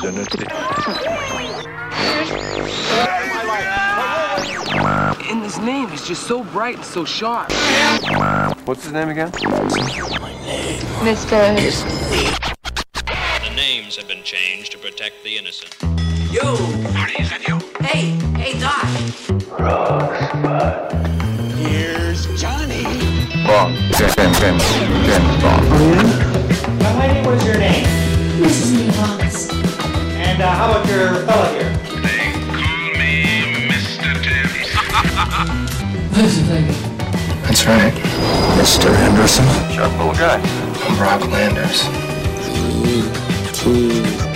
identity. And his name is just so bright and so sharp. What's his name again? Mr. The names have been changed to protect the innocent. Yo! Hey, hey, Doc! Here's Johnny! Bond. James, James, James, James Bond. Young lady, what is your name? Mrs. Nevons. And uh, how about your fella here? They call me Mr. Tibbs. That's right. Mr. Henderson. Sharp little guy. I'm Rob Landers. Wait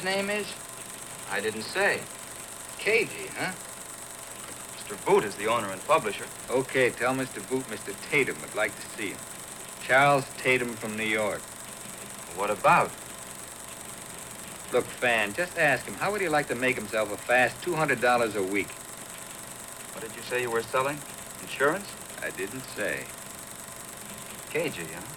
his name is? I didn't say. Cagey, huh? Mr. Boot is the owner and publisher. Okay, tell Mr. Boot Mr. Tatum would like to see him. Charles Tatum from New York. What about? Look, Fan, just ask him, how would he like to make himself a fast $200 a week? What did you say you were selling? Insurance? I didn't say. Cagey, huh?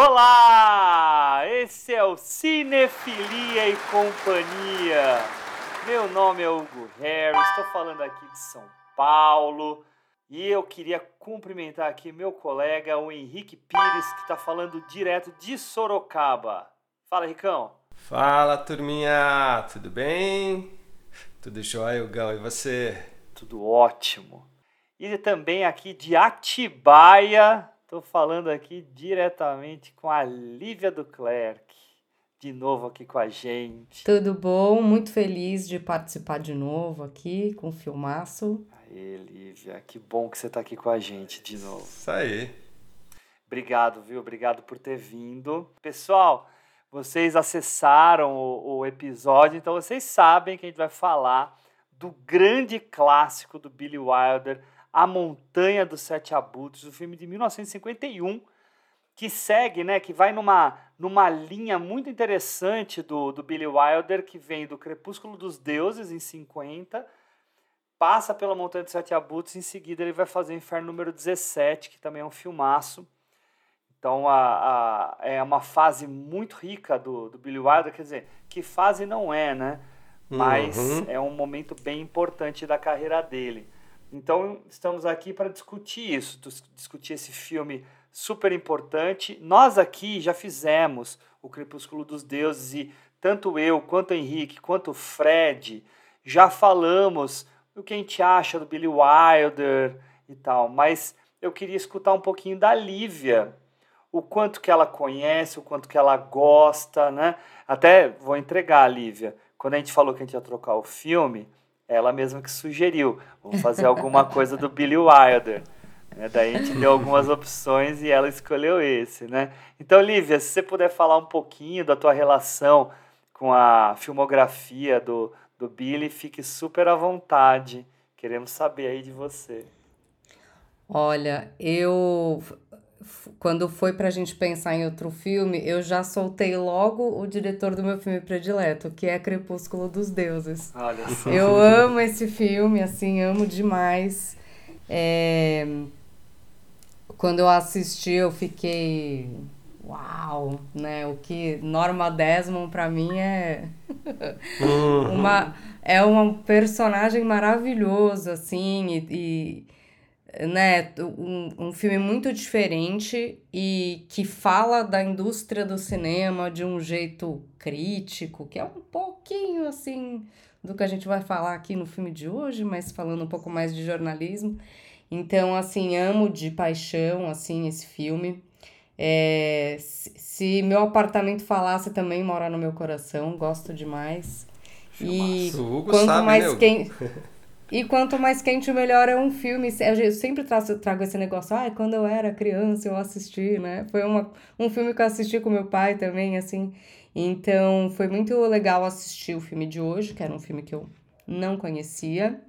Olá! Esse é o Cinefilia e Companhia. Meu nome é Hugo Harris, estou falando aqui de São Paulo e eu queria cumprimentar aqui meu colega, o Henrique Pires, que está falando direto de Sorocaba. Fala, Ricão. Fala, turminha! Tudo bem? Tudo jóia, Hugão? E você? Tudo ótimo. E também aqui de Atibaia, estou falando aqui diretamente com a Lívia Duclerc, de novo aqui com a gente. Tudo bom? Muito feliz de participar de novo aqui com o Filmaço. Aê, Lívia, que bom que você está aqui com a gente de novo. Isso aí. Obrigado, viu? Obrigado por ter vindo. Pessoal, vocês acessaram o, o episódio, então vocês sabem que a gente vai falar do grande clássico do Billy Wilder, A Montanha dos Sete Abutres, o filme de 1951, que segue, né, que vai numa, numa linha muito interessante do, do Billy Wilder, que vem do Crepúsculo dos Deuses, em 50, passa pela Montanha dos Sete Abutres, em seguida ele vai fazer o Inferno número 17, que também é um filmaço. Então a, a, é uma fase muito rica do, do Billy Wilder, quer dizer, que fase não é, né? Mas Uhum. é um momento bem importante da carreira dele. Então estamos aqui para discutir isso, dis- discutir esse filme super importante. Nós aqui já fizemos o Crepúsculo dos Deuses e tanto eu, quanto o Henrique, quanto o Fred já falamos o que a gente acha do Billy Wilder e tal, mas eu queria escutar um pouquinho da Lívia, o quanto que ela conhece, o quanto que ela gosta, né? Até vou entregar a Lívia. Quando a gente falou que a gente ia trocar o filme, ela mesma que sugeriu, vamos fazer alguma coisa do Billy Wilder. Né? Daí a gente deu algumas opções e ela escolheu esse, né? Então, Lívia, se você puder falar um pouquinho da tua relação com a filmografia do, do Billy, fique super à vontade. Queremos saber aí de você. Olha, eu quando foi pra gente pensar em outro filme, eu já soltei logo o diretor do meu filme predileto, que é Crepúsculo dos Deuses. Olha só. Eu amo esse filme, assim, amo demais. É, Quando eu assisti, eu fiquei. Uau, né? O que Norma Desmond pra mim é Uhum. uma é um personagem maravilhoso, assim, e, e né, um, um filme muito diferente e que fala da indústria do cinema de um jeito crítico, que é um pouquinho assim do que a gente vai falar aqui no filme de hoje, mas falando um pouco mais de jornalismo. Então, assim, amo de paixão, assim, esse filme. É, se meu apartamento falasse também mora no meu coração, gosto demais. E quanto sabe, mais quente e quanto mais quente melhor é um filme. Eu sempre trago, trago esse negócio, ah, quando eu era criança eu assisti, né? Foi uma, um filme que eu assisti com meu pai também, assim. Então foi muito legal assistir o filme de hoje, que era um filme que eu não conhecia.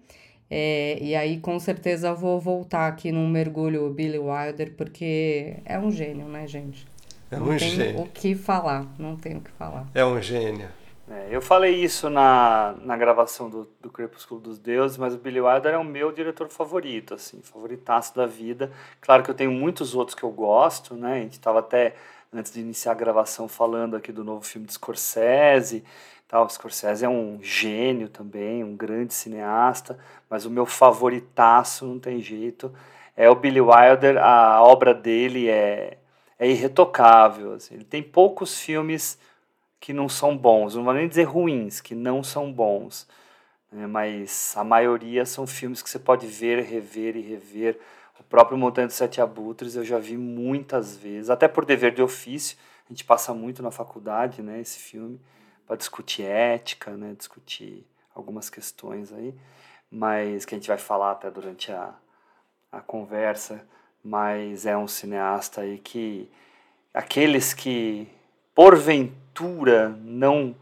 É, e aí, com certeza, vou voltar aqui num mergulho Billy Wilder, porque é um gênio, né, gente? É um não gênio. tem o que falar, não tem o que falar. É um gênio. É, eu falei isso na, na gravação do, do Crepúsculo dos Deuses, mas o Billy Wilder é o meu diretor favorito, assim, favoritaço da vida. Claro que eu tenho muitos outros que eu gosto, né? A gente estava até, antes de iniciar a gravação, falando aqui do novo filme de Scorsese, Tal, Scorsese é um gênio também, um grande cineasta, mas o meu favoritaço, não tem jeito, é o Billy Wilder. A obra dele é, é irretocável. Assim. Ele tem poucos filmes que não são bons, não vou nem dizer ruins, que não são bons, né? mas a maioria são filmes que você pode ver, rever e rever. O próprio Montanha dos Sete Abutres eu já vi muitas vezes, até por dever de ofício, a gente passa muito na faculdade, né, esse filme para discutir ética, né, discutir algumas questões aí, mas que a gente vai falar até durante a, a conversa, mas é um cineasta aí que aqueles que porventura não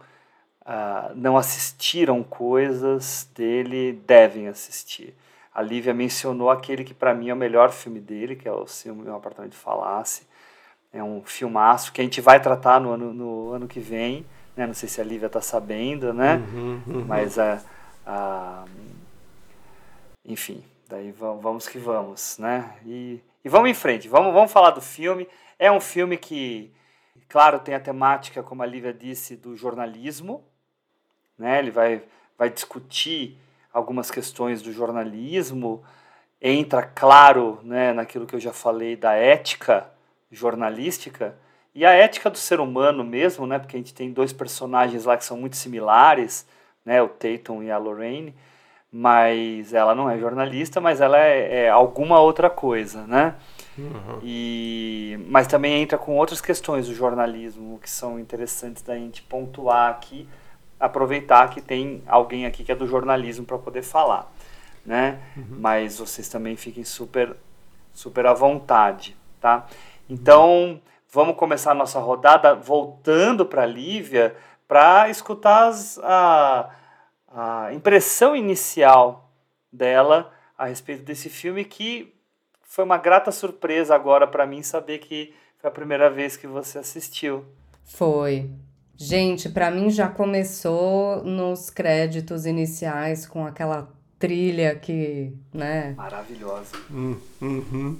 uh, não assistiram coisas dele devem assistir. A Lívia mencionou aquele que para mim é o melhor filme dele, que é o Se o Meu Apartamento Falasse. É um filmaço que a gente vai tratar no ano, no ano que vem né? Não sei se a Lívia está sabendo, né? Uhum, uhum. Mas a, a, enfim, daí vamos que vamos, né? E, e vamos em frente, vamos, vamos falar do filme. É um filme que, claro, tem a temática, como a Lívia disse, do jornalismo, né? Ele vai, vai discutir algumas questões do jornalismo, entra, claro, né, naquilo que eu já falei da ética jornalística, e a ética do ser humano mesmo, né? Porque a gente tem dois personagens lá que são muito similares, né? O Tatum e a Lorraine. Mas ela não é jornalista, mas ela é, é alguma outra coisa, né? Uhum. E, mas também entra com outras questões do jornalismo que são interessantes da gente pontuar aqui, aproveitar que tem alguém aqui que é do jornalismo para poder falar, né? Uhum. Mas vocês também fiquem super, super à vontade, tá? Então Vamos começar a nossa rodada voltando para Lívia para escutar as, a, a impressão inicial dela a respeito desse filme que foi uma grata surpresa agora para mim saber que foi a primeira vez que você assistiu. Foi. Gente, para mim já começou nos créditos iniciais com aquela trilha que, né? Maravilhosa. Hum, uhum.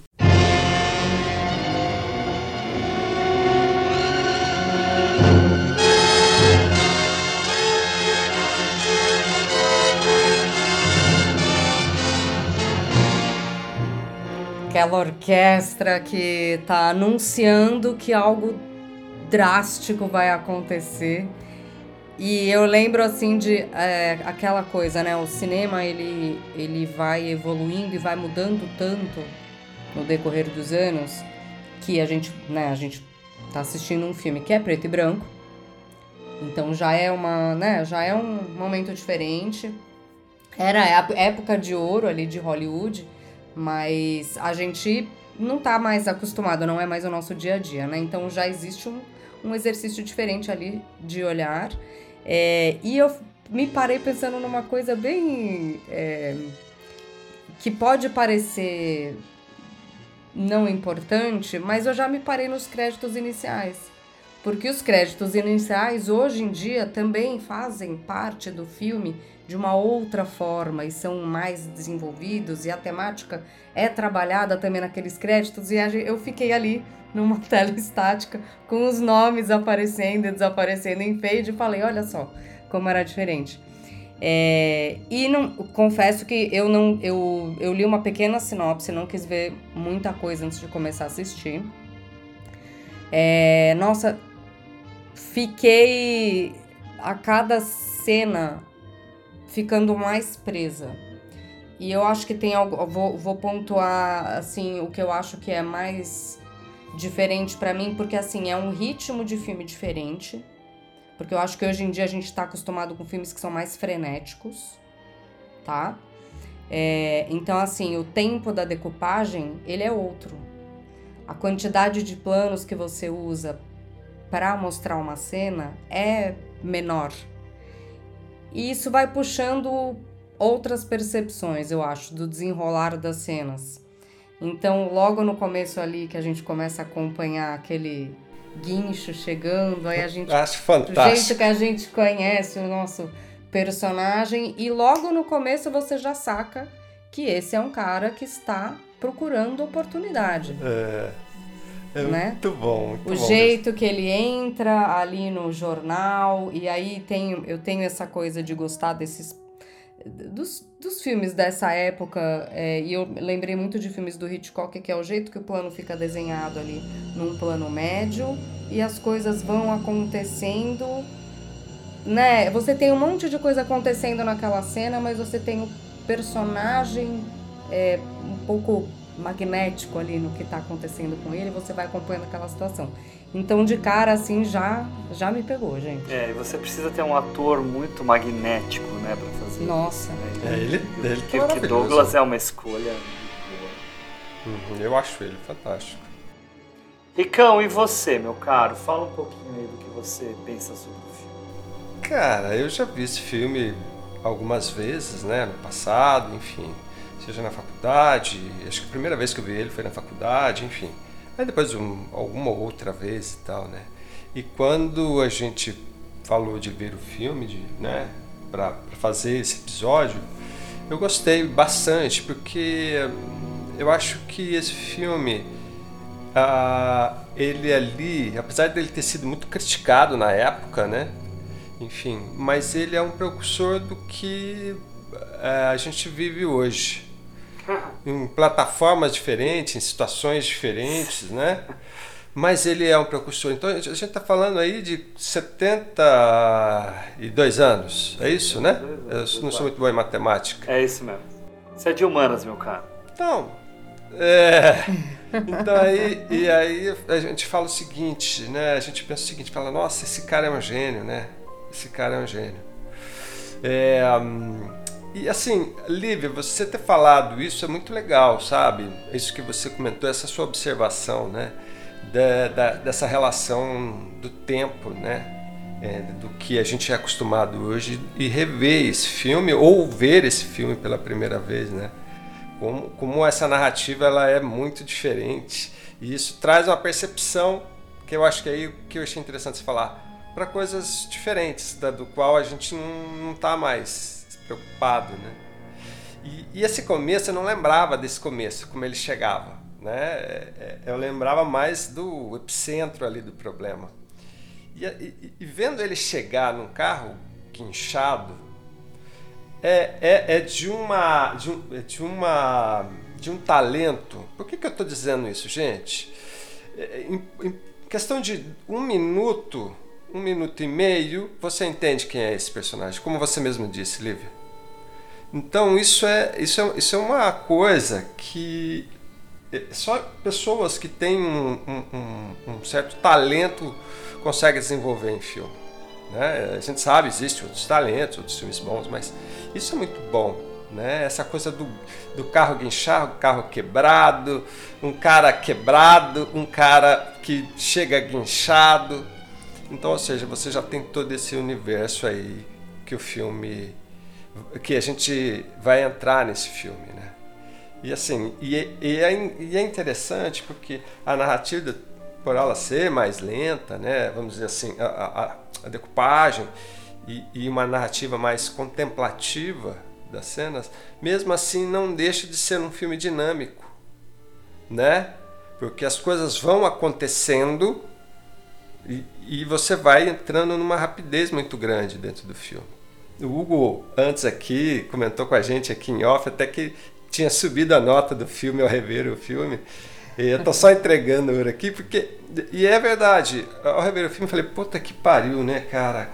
Aquela orquestra que está anunciando que algo drástico vai acontecer. E eu lembro assim de é, aquela coisa, né? O cinema ele, ele vai evoluindo e vai mudando tanto no decorrer dos anos que a gente, né, a gente tá assistindo um filme que é preto e branco. Então já é uma, né, já é um momento diferente. Era a época de ouro ali de Hollywood mas a gente não tá mais acostumado, não é mais o nosso dia a dia, né? Então já existe um, um exercício diferente ali de olhar. É, e eu me parei pensando numa coisa bem. É, que pode parecer não importante, mas eu já me parei nos créditos iniciais. Porque os créditos iniciais hoje em dia também fazem parte do filme de uma outra forma e são mais desenvolvidos e a temática é trabalhada também naqueles créditos e eu fiquei ali numa tela estática com os nomes aparecendo e desaparecendo em fade e falei, olha só como era diferente. É, e não, confesso que eu não eu, eu li uma pequena sinopse, não quis ver muita coisa antes de começar a assistir. É, nossa, fiquei a cada cena ficando mais presa. E eu acho que tem algo. Vou, vou pontuar assim o que eu acho que é mais diferente para mim, porque assim, é um ritmo de filme diferente. Porque eu acho que hoje em dia a gente tá acostumado com filmes que são mais frenéticos, tá? É, então, assim, o tempo da decupagem, ele é outro. A quantidade de planos que você usa para mostrar uma cena é menor. E isso vai puxando outras percepções, eu acho, do desenrolar das cenas. Então, logo no começo ali que a gente começa a acompanhar aquele guincho chegando, aí a gente. Acho fantástico. Do jeito que a gente conhece o nosso personagem, e logo no começo você já saca que esse é um cara que está procurando oportunidade. É. É né? muito bom. Muito o bom jeito mesmo. que ele entra ali no jornal, e aí tenho, eu tenho essa coisa de gostar desses. Dos, dos filmes dessa época, é, e eu lembrei muito de filmes do Hitchcock, que é o jeito que o plano fica desenhado ali num plano médio, e as coisas vão acontecendo, né? Você tem um monte de coisa acontecendo naquela cena, mas você tem o personagem é, um pouco magnético ali no que está acontecendo com ele, você vai acompanhando aquela situação. Então, de cara, assim, já, já me pegou, gente. É, e você precisa ter um ator muito magnético, né, pra fazer. Nossa. É, ele, ele que, que Douglas é uma escolha uhum, eu acho ele fantástico. Ricão, e você, meu caro? Fala um pouquinho aí do que você pensa sobre o filme. Cara, eu já vi esse filme algumas vezes, né, no passado, enfim seja na faculdade, acho que a primeira vez que eu vi ele foi na faculdade, enfim. Aí depois um, alguma outra vez e tal, né? E quando a gente falou de ver o filme, de, né, para fazer esse episódio, eu gostei bastante, porque eu acho que esse filme, ah, ele ali, apesar dele ter sido muito criticado na época, né? Enfim, mas ele é um precursor do que ah, a gente vive hoje em plataformas diferentes, em situações diferentes, né? Mas ele é um precursor. Então a gente está falando aí de 72 anos, é isso, né? Eu não sou muito bom em matemática. É isso mesmo. Você é de humanas, meu caro. Então, é. Então aí, e aí a gente fala o seguinte, né? A gente pensa o seguinte, fala, nossa, esse cara é um gênio, né? Esse cara é um gênio. É, hum, e assim, Lívia, você ter falado isso é muito legal, sabe? Isso que você comentou, essa sua observação, né? Da, da, dessa relação do tempo, né? É, do que a gente é acostumado hoje e rever esse filme ou ver esse filme pela primeira vez, né? Como, como essa narrativa ela é muito diferente e isso traz uma percepção que eu acho que é aí que eu achei interessante falar para coisas diferentes da, do qual a gente não está mais preocupado, né? E, e, esse começo eu não lembrava desse começo, como ele chegava, né? É, é, eu lembrava mais do epicentro ali do problema. E, e, e vendo ele chegar num carro guinchado, é, é, é de uma de um, é de uma de um talento. Por que, que eu estou dizendo isso, gente? É, em, em questão de um minuto um minuto e meio, você entende quem é esse personagem, como você mesmo disse, Lívia. Então isso é, isso é, isso é uma coisa que é, só pessoas que têm um, um, um certo talento conseguem desenvolver em filme. Né? A gente sabe, existem outros talentos, outros filmes bons, mas isso é muito bom. Né? Essa coisa do, do carro guinchar, o carro quebrado, um cara quebrado, um cara que chega guinchado. Então, ou seja, você já tem todo esse universo aí que o filme que a gente vai entrar nesse filme, né? E assim, e, é, e, é, e é interessante porque a narrativa, por ela ser mais lenta, né? Vamos dizer assim, a, a, a decupagem e, e uma narrativa mais contemplativa das cenas, mesmo assim não deixa de ser um filme dinâmico, né? Porque as coisas vão acontecendo e, e você vai entrando numa rapidez muito grande dentro do filme. O Hugo, antes aqui, comentou com a gente aqui em off, até que tinha subido a nota do filme ao rever o filme. E eu tô só entregando ouro aqui, porque. E é verdade, ao rever o filme, falei, puta que pariu, né, cara?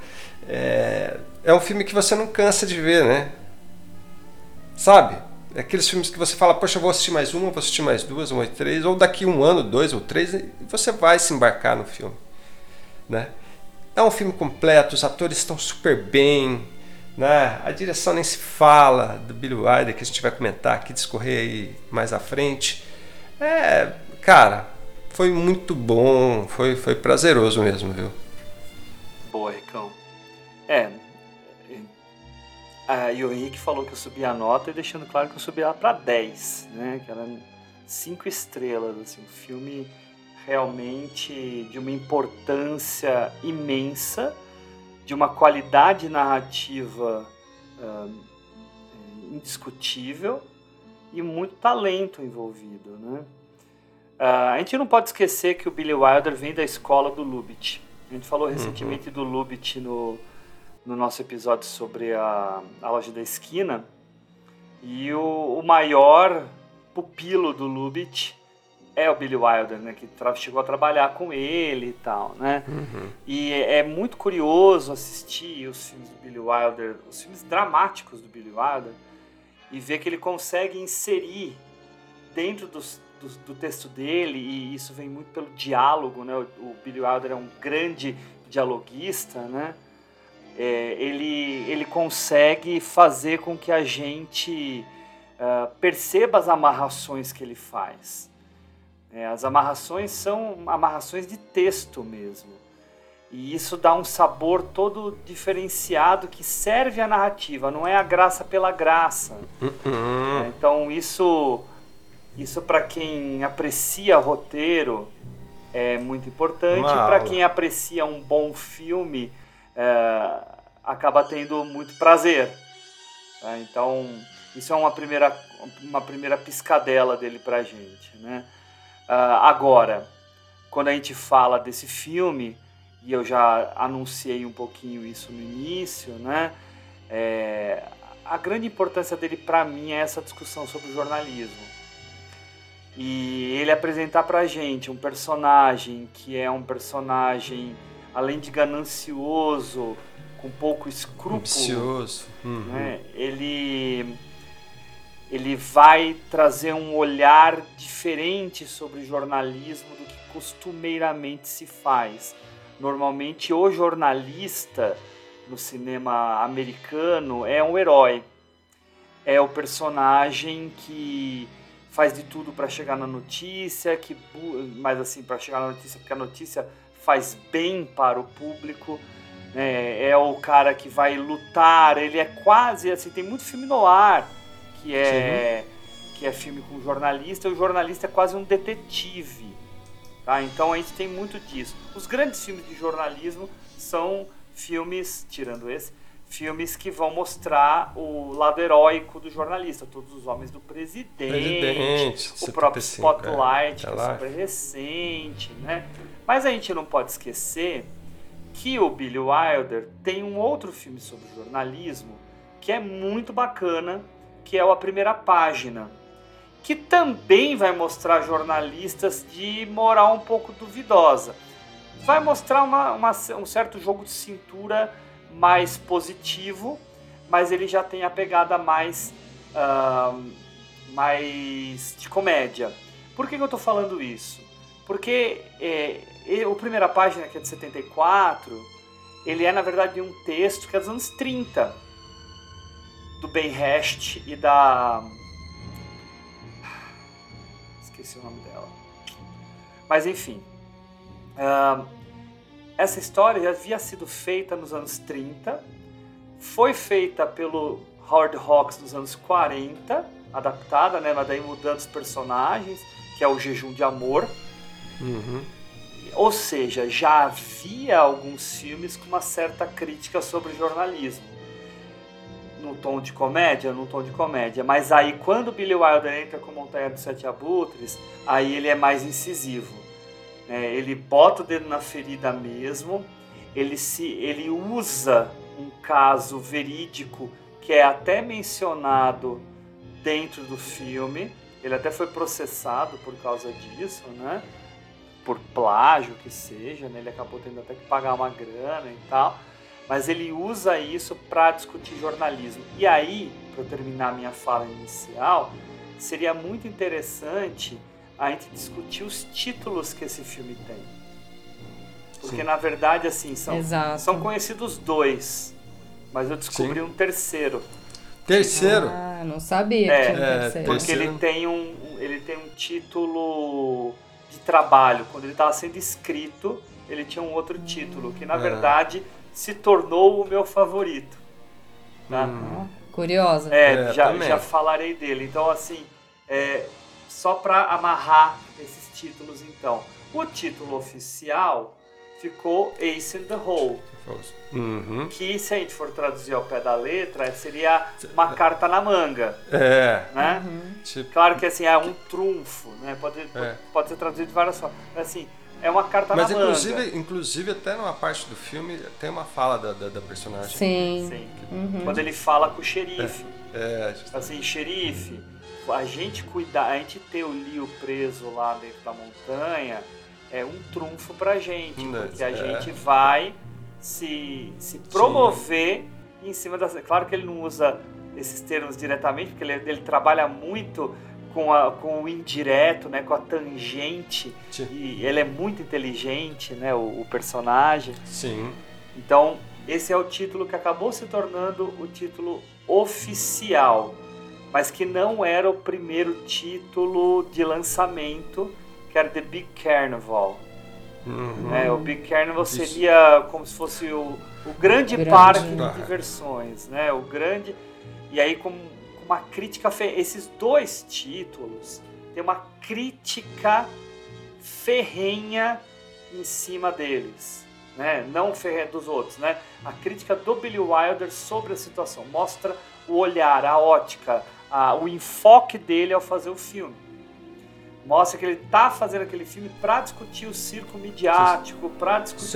É, é um filme que você não cansa de ver, né? Sabe? É aqueles filmes que você fala, poxa, eu vou assistir mais uma, vou assistir mais duas, uma três, ou daqui um ano, dois ou três, e você vai se embarcar no filme. Né? É um filme completo, os atores estão super bem, né? a direção nem se fala, do Billy Wilder, que a gente vai comentar aqui, discorrer aí mais à frente. É, cara, foi muito bom, foi, foi prazeroso mesmo, viu? Boa, Ricão. É, ah, e o Henrique falou que eu subi a nota e deixando claro que eu subi ela para 10, né? Que era 5 estrelas, assim, um filme realmente de uma importância imensa, de uma qualidade narrativa uh, indiscutível e muito talento envolvido, né? Uh, a gente não pode esquecer que o Billy Wilder vem da escola do Lubitsch. A gente falou uhum. recentemente uhum. do Lubitsch no no nosso episódio sobre a, a loja da esquina. E o, o maior pupilo do Lubitsch é o Billy Wilder, né? Que chegou a trabalhar com ele e tal, né? Uhum. E é, é, muito curioso assistir os filmes do Billy Wilder, os filmes dramáticos do Billy Wilder, e ver que ele consegue inserir dentro dos, do, do texto dele, e isso vem muito pelo diálogo, né? O, o Billy Wilder é um grande dialoguista, né? é, ele, ele consegue fazer com que a gente uh, perceba as amarrações que ele faz. É, as amarrações são amarrações de texto mesmo. E isso dá um sabor todo diferenciado que serve à narrativa, não é a graça pela graça. Uhum. É, então isso, isso para quem aprecia roteiro é muito importante. Para quem aprecia um bom filme, é, acaba tendo muito prazer. Né? Então, isso é uma primeira, uma primeira piscadela dele pra gente. Né? Uh, agora, quando a gente fala desse filme, e eu já anunciei um pouquinho isso no início, né? É, a grande importância dele para mim é essa discussão sobre o jornalismo. E ele apresentar pra gente um personagem que é um personagem além de ganancioso, com pouco escrúpulo. Uhum. Né, ele ele vai trazer um olhar diferente sobre jornalismo do que costumeiramente se faz. Normalmente o jornalista no cinema americano é um herói. É o personagem que faz de tudo para chegar na notícia, que mas assim para chegar na notícia porque a notícia faz bem para o público. É, é, o cara que vai lutar, ele é quase assim, tem muito filme no ar que é que é filme com jornalista, e o jornalista é quase um detetive. Tá? Então a gente tem muito disso. Os grandes filmes de jornalismo são filmes, tirando esse, filmes que vão mostrar o lado heróico do jornalista, todos os homens do presidente, presidente o próprio 75, Spotlight, é. que é super recente, né? Mas a gente não pode esquecer que o Billy Wilder tem um outro filme sobre jornalismo que é muito bacana, que é A Primeira Página, que também vai mostrar jornalistas de moral um pouco duvidosa. Vai mostrar uma, uma, um certo jogo de cintura mais positivo, mas ele já tem a pegada mais, uh, mais de comédia. Por que, que eu estou falando isso? Porque é, o primeira página, que é de 74, ele é na verdade um texto que é dos anos 30, do Ben Hest e da. Esqueci o nome dela. Mas enfim. Uh, essa história já havia sido feita nos anos 30, foi feita pelo Howard Hawks nos anos 40, adaptada, né, mas daí mudando os personagens, que é o Jejum de Amor. Uhum. Ou seja, já havia alguns filmes com uma certa crítica sobre jornalismo. No tom de comédia, no tom de comédia. Mas aí quando Billy Wilder entra com Montanha dos Sete Abutres, aí ele é mais incisivo. É, ele bota o dedo na ferida mesmo, ele, se, ele usa um caso verídico que é até mencionado dentro do filme. Ele até foi processado por causa disso, né? Por plágio que seja, né? Ele acabou tendo até que pagar uma grana e tal. Mas ele usa isso para discutir jornalismo. E aí, para terminar minha fala inicial, seria muito interessante a gente discutir os títulos que esse filme tem. Porque Sim. na verdade, assim, são, Exato. são conhecidos dois. Mas eu descobri Sim. um terceiro. Terceiro. Ah, não sabia É, que tinha um é, terceiro. Porque ele tem um, um- ele tem um título de trabalho. Quando ele estava sendo escrito, ele tinha um outro título, que na É. verdade se tornou o meu favorito. Tá? Hum. Curiosa. É, É, já, também. já falarei dele. Então, assim, é, só para amarrar esses títulos, então. O título oficial ficou Ace in the Hole, Uhum. que se a gente for traduzir ao pé da letra, seria uma carta na manga, É. né? Tipo, Claro que assim, é um trunfo, né? Pode, É. pode ser traduzido de várias formas. Mas, Assim, é uma carta mas na manga. inclusive, inclusive até numa parte do filme tem uma fala da, da, da personagem. Sim. Sim. Uhum. Quando ele fala com o xerife. É, just- Assim, xerife, a gente cuidar, a gente ter o Leo preso lá dentro da montanha é um trunfo pra gente, Hum, porque a é. gente vai se, se promover em cima das. Claro que ele não usa esses termos diretamente, porque ele, ele trabalha muito com, a, com o indireto, né, com a tangente, Sim. e ele é muito inteligente, né, o, o personagem. sim. Então, esse é o título que acabou se tornando o título oficial, mas que não era o primeiro título de lançamento, que era The Big Carnival. Uhum. né? O Big Carnival Isso. seria como se fosse o, o grande, Grande. parque de Parque. diversões, né? O grande e aí com, com uma crítica fe... esses dois títulos tem uma crítica ferrenha em cima deles, né? Não ferrenha dos outros, né? A crítica do Billy Wilder sobre a situação mostra o olhar, a ótica, a- o enfoque dele ao fazer o filme. Mostra que ele tá fazendo aquele filme para discutir o circo midiático, para discutir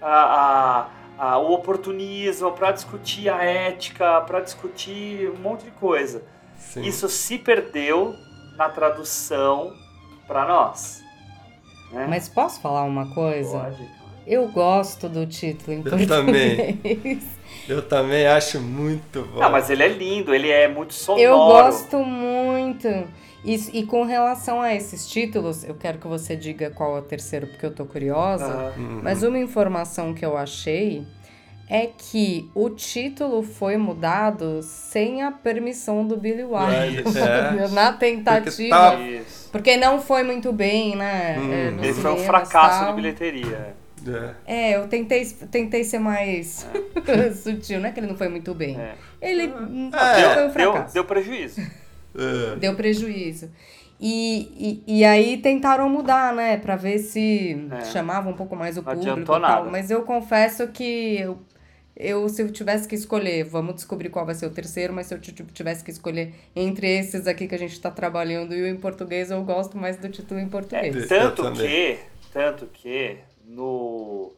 a- a- a- o oportunismo, para discutir a ética, para discutir um monte de coisa. Sim. Isso se perdeu na tradução para nós. né? Mas posso falar uma coisa? Pode. Eu gosto do título em Eu português. também. Eu também acho muito bom. Não, mas ele é lindo, ele é muito sonoro. Eu gosto muito. E, e com relação a esses títulos, eu quero que você diga qual é o terceiro, porque eu tô curiosa. Uhum. Mas uma informação que eu achei é que o título foi mudado sem a permissão do Billy Wilder. É. Na tentativa. Porque Isso. Porque não foi muito bem, né? Hum. é, nos Ele foi um fracasso tal. de bilheteria. É. É, eu tentei, tentei ser mais sutil, não é que ele não foi muito bem. É. Ele É. foi um Deu, deu, fracasso. deu prejuízo. É. Deu prejuízo. E, e, e aí tentaram mudar, né? Pra ver se É. chamava um pouco mais o Não público e tal. nada. Mas eu confesso que eu, eu, se eu tivesse que escolher, vamos descobrir qual vai ser o terceiro, mas se eu ti- tivesse que escolher entre esses aqui que a gente tá trabalhando e o em português, eu gosto mais do título em É, português. tanto também. que, tanto que no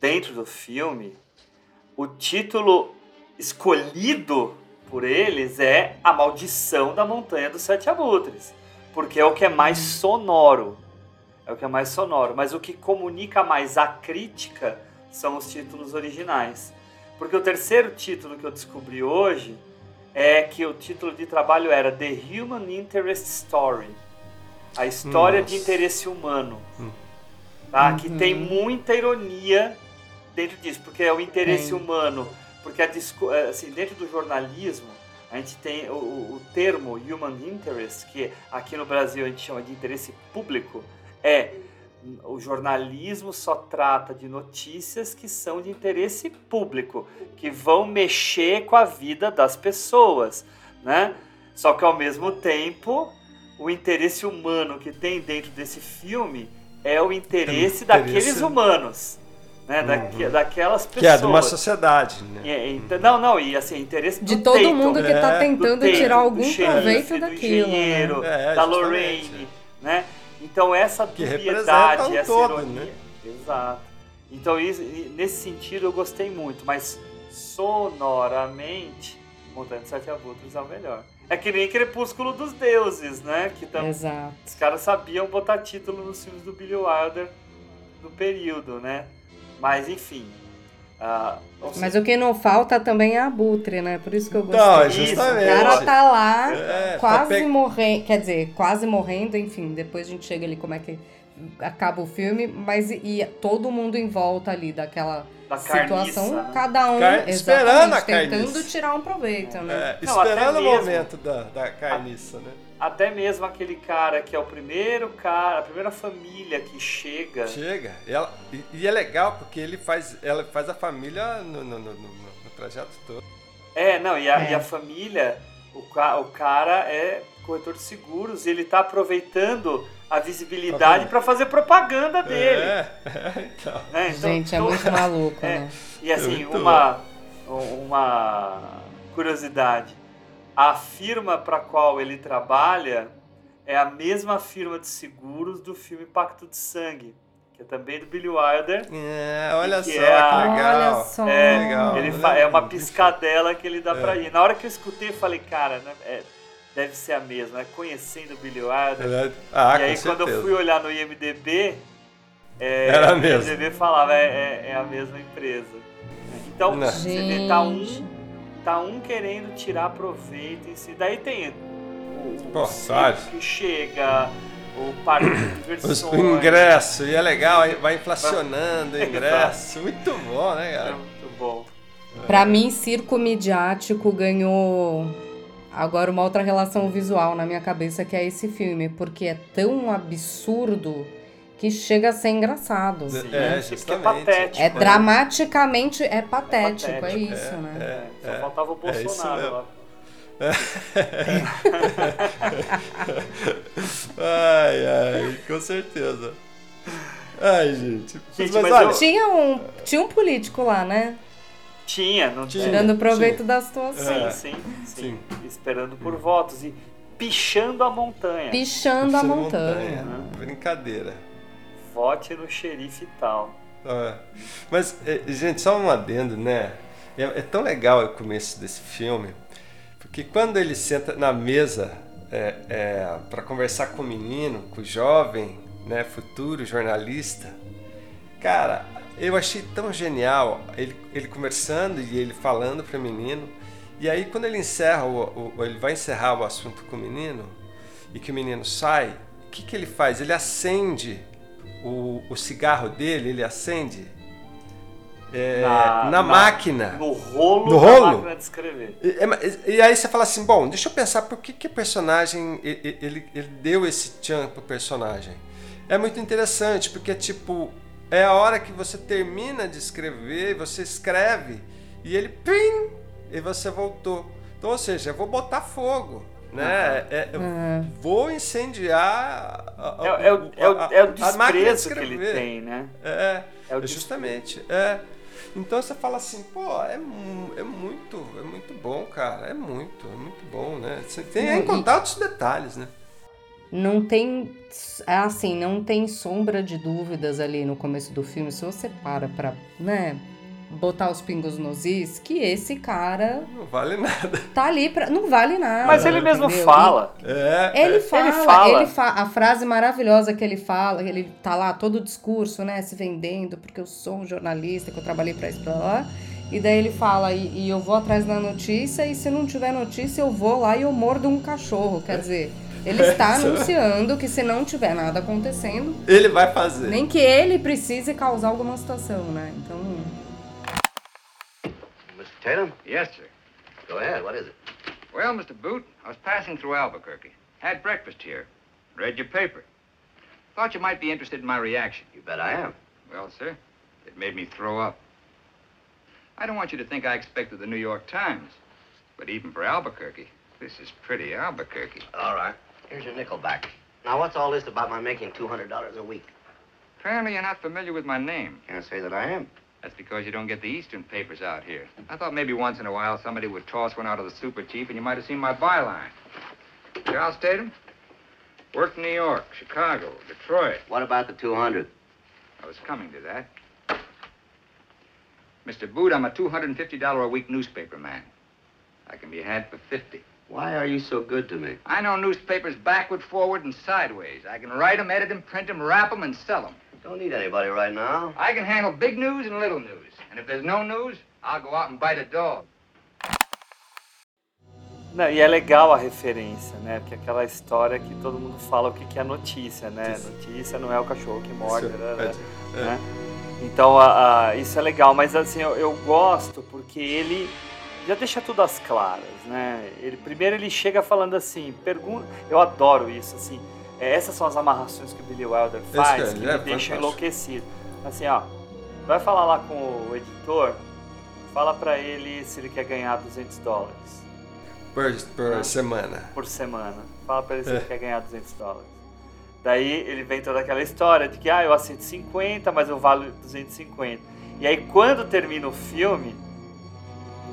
dentro do filme, o título escolhido por eles é A Maldição da Montanha dos Sete Abutres, porque é o que é mais sonoro. É o que é mais sonoro, mas o que comunica mais a crítica são os títulos originais. Porque o terceiro título que eu descobri hoje é que o título de trabalho era The Human Interest Story. A história de Nossa. interesse humano. Hum. Tá? Que Uhum. tem muita ironia dentro disso, porque é o interesse Tem. humano. Porque eh, assim, dentro do jornalismo, a gente tem o, o- o termo human interest, que aqui no Brasil a gente chama de interesse público, é o jornalismo só trata de notícias que são de interesse público, que vão mexer com a vida das pessoas, né? Só que ao mesmo tempo, o interesse humano que tem dentro desse filme é o interesse Interesse- daqueles humanos, né? Daque- Uhum. daquelas pessoas. Que é de uma sociedade, né? É, então- não, não, e assim, interesse De do todo Tatum, mundo que tá É, tentando do Tatum, tirar do algum xerife, proveito do daquilo. né? engenheiro, É, da. Lorraine, né? Então essa dubiedade, um essa todo, ironia, né? exato. Então isso, nesse sentido eu gostei muito, mas sonoramente, dos Sete Abutres é o melhor. É que nem Crepúsculo dos Deuses, né? Que tam... Exato. Os caras sabiam botar título nos filmes do Billy Wilder do período, né? Mas enfim. ou Mas o que não falta também é abutre, né? Por isso que eu gostei. Não, é Isso, justamente. O cara tá lá, É, quase pe- morrendo, quer dizer, quase morrendo, enfim, depois a gente chega ali como é que acaba o filme, mas e, todo mundo em volta ali daquela Da situação, carniça, né? cada um Car- esperando a tentando carniça. tirar um proveito, né? É, Não, esperando o mesmo. momento da, da carniça, né? Até mesmo aquele cara que é o primeiro cara, a primeira família que chega. Chega. E, ela- e- e é legal porque ele faz, ela faz a família no, no, no- no- no trajeto todo. É, não, e a, É. e a família, o, o cara é corretor de seguros e ele tá aproveitando a visibilidade para fazer propaganda dele. É, então. né? Então, Gente, é to- muito maluco, É, né? E assim, muito uma, uma curiosidade. A firma para qual ele trabalha é a mesma firma de seguros do filme Pacto de Sangue, que é também do Billy Wilder. É, olha Que só, é a- que legal. Olha só. É, legal, ele fa- é uma piscadela que ele dá É. pra ir. Na hora que eu escutei, eu falei, cara, né, é, deve ser a mesma, né? Conhecendo o Billy Wilder. Ah, e aí, quando eu fui olhar no IMDB, é, Era o mesmo. IMDB falava, é, é- é a mesma empresa. Então, Não. você vê, tá um. Tá um querendo tirar proveito em si. Daí tem o, vários. que chega, o parque de diversões. o ingresso, e é legal, vai inflacionando o ingresso. Muito bom, né, É cara? muito bom. Pra mim, circo midiático ganhou agora uma outra relação visual na minha cabeça, que é esse filme, porque é tão absurdo que chega a ser engraçado. Sim, É, porque justamente. patético. É né? dramaticamente é patético, é, patético, isso, né? É, só é, faltava o é isso Bolsonaro mesmo. lá. ai, ai, com certeza. Ai, gente. Gente, mas, mas olha, eu- Tinha um, tinha um político lá, né? Tinha, não tinha? Tirando proveito sim. da situação. Sim, É. sim, sim, Sim. Esperando por votos e pichando a montanha. Pichando a Essa montanha. Brincadeira. Vote no xerife tal. É. Mas, é, gente, só um adendo, né? É, é tão legal o começo desse filme, porque quando ele senta na mesa é, para conversar com o menino, com o jovem, né, futuro jornalista, cara, eu achei tão genial ele, ele conversando e ele falando para o menino. E aí, quando ele encerra, o, o- ele vai encerrar o assunto com o menino e que o menino sai, o que, que ele faz? Ele acende o, o cigarro dele, ele acende é, Na- na, na- máquina. No rolo No rolo? máquina de escrever. E, é, mas- e aí você fala assim, bom, deixa eu pensar por que, que o personagem e- e- ele, ele deu esse tchan pro personagem. É muito interessante, porque tipo, é a hora que você termina de escrever, você escreve e ele pim, e você voltou. Então, ou seja, eu vou botar fogo. Né? É- eu Uhum. Vou incendiar a, a- É, é o, é, o, é o a máquina de desprezo que ele tem, né? É, É o é justamente. É. Então você fala assim, pô, é, é muito, é muito bom, cara. É muito, é muito bom, né? Você tem Não, aí e- contar outros detalhes, né? Não tem. É assim, não tem sombra de dúvidas ali no começo do filme. Se você para pra, né, botar os pingos nos is, que esse cara Não vale nada. tá ali pra. Não vale nada. Mas ele mesmo entendeu? fala. É. Ele é. fala, ele fala. fa- a frase maravilhosa que ele fala, ele tá lá todo o discurso, né, se vendendo, porque eu sou um jornalista, que eu trabalhei pra isso, pra lá. E daí ele fala, e, e eu vou atrás da notícia, e se não tiver notícia, eu vou lá e eu mordo um cachorro. Quer dizer, ele está anunciando que se não tiver nada acontecendo, Ele vai fazer. nem que ele precise causar alguma situação, né? Então. Tatum? Yes, sir. Go ahead. What is it? Well, Mr. Boot, I was passing through Albuquerque. Had breakfast here. Read your paper. Thought you might be interested in my reaction. You bet I am. Well, sir, it made me throw up. I don't want you to think I expected the New York Times, but even for Albuquerque, this is pretty Albuquerque. All right. Here's your nickel back. Now, what's all this about my making $200 a week? Apparently, you're not familiar with my name. Can't say that I am. That's because you don't get the Eastern papers out here. I thought maybe once in a while somebody would toss one out of the super cheap and you might have seen my byline. Charles Tatum? Worked in New York, Chicago, Detroit. What about the 200? I was coming to that. Mr. Boot, I'm a $250 a week newspaper man. I can be had for 50 Why are you so good to me? I know newspapers backward, forward, and sideways. I can write them, edit them, print them, wrap them, and sell them. Don't need anybody right now. I can handle big news and little news. And if there's no news, I'll go out and bite a dog. Não, e é legal a referência, né? Porque aquela história que todo mundo fala o que que é notícia, né? Notícia não é o cachorro que morde, Isso, né? é, é. né? Então a, a- isso é legal, mas assim eu, eu gosto porque ele já deixa tudo às claras, né? Ele primeiro ele chega falando assim, pergunta, eu adoro isso assim. É, essas são as amarrações que o Billy Wilder faz que me é deixam fantástico. enlouquecido. Assim, ó, vai falar lá com o editor, fala pra ele se ele quer ganhar 200 dólares Por, por Ah. semana. por semana. Fala pra ele se É. ele quer ganhar 200 dólares. Daí ele vem toda aquela história de que ah, eu aceito 50, mas eu valo 250. E aí quando termina o filme,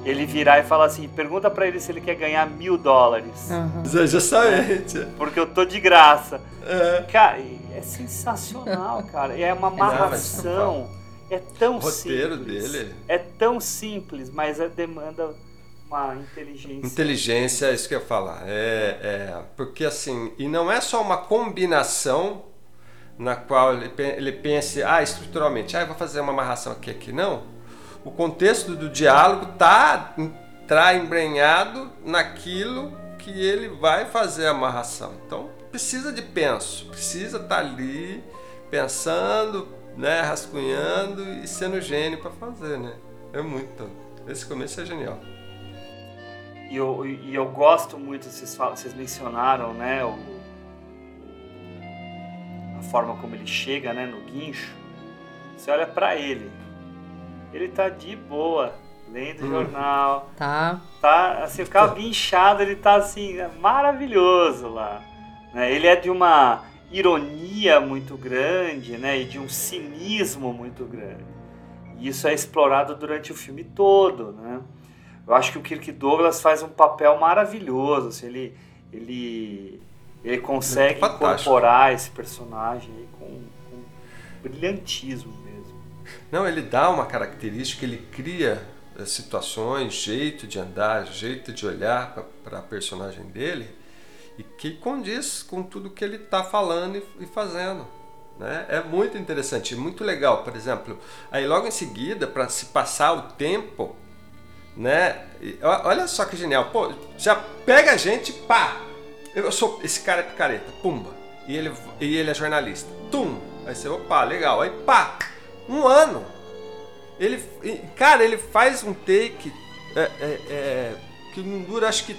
ele virar e falar assim, pergunta pra ele se ele quer ganhar mil dólares. Já- Justamente. Porque eu tô de graça. É. Cara, é sensacional, cara. É uma amarração. É tão O roteiro simples. dele. É tão simples, mas é, demanda uma inteligência. Inteligência, é isso que eu ia falar. É, é, porque assim, e não é só uma combinação na qual ele, ele pense, ah, estruturalmente, ah, eu vou fazer uma amarração aqui, aqui. Não. O contexto do diálogo tá, tá embrenhado naquilo que ele vai fazer a amarração. Então, precisa de penso, precisa estar ali pensando, né, rascunhando e sendo gênio para fazer, né? É muito. Esse começo é genial. E eu, e eu gosto muito, vocês, vocês mencionaram, né, o, a forma como ele chega, né, no guincho. Você olha pra ele, ele tá de boa, lendo Hum. jornal, Tá. tá, assim, o carro guinchado, ele tá assim, maravilhoso lá. né? Ele é de uma ironia muito grande, né, e de um cinismo muito grande. E isso é explorado durante o filme todo, né? Eu acho que o Kirk Douglas faz um papel maravilhoso, assim, ele, ele, ele consegue incorporar esse personagem aí com, com brilhantismo. Não, ele dá uma característica, ele cria eh, situações, jeito de andar, jeito de olhar para a personagem dele e que condiz com tudo que ele está falando e, e fazendo. Né? É muito interessante, muito legal. Por exemplo, aí logo em seguida, para se passar o tempo, né? e olha só que genial. Pô, já pega a gente, pá! Eu sou esse cara é picareta, pumba. E ele, e ele é jornalista. Tum! Aí você, opa, legal. Aí pá! Um ano! Ele, cara, ele faz um take é, é, é, que não dura acho que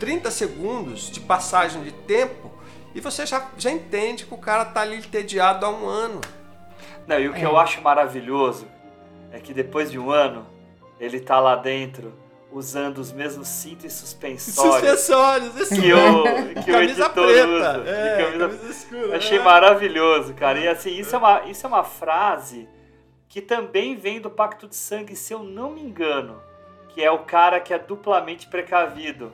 30 segundos de passagem de tempo e você já, já entende que o cara tá ali entediado há um ano. Não, e o que É. eu acho maravilhoso é que depois de um ano, ele tá lá dentro usando os mesmos cintos e suspensórios. Suspensórios, isso que o, que Camisa preta, usa. é, camisa- camisa escura, Achei é. maravilhoso, cara. E assim, isso é, uma, isso é uma frase que também vem do Pacto de Sangue, se eu não me engano, que é o cara que é duplamente precavido,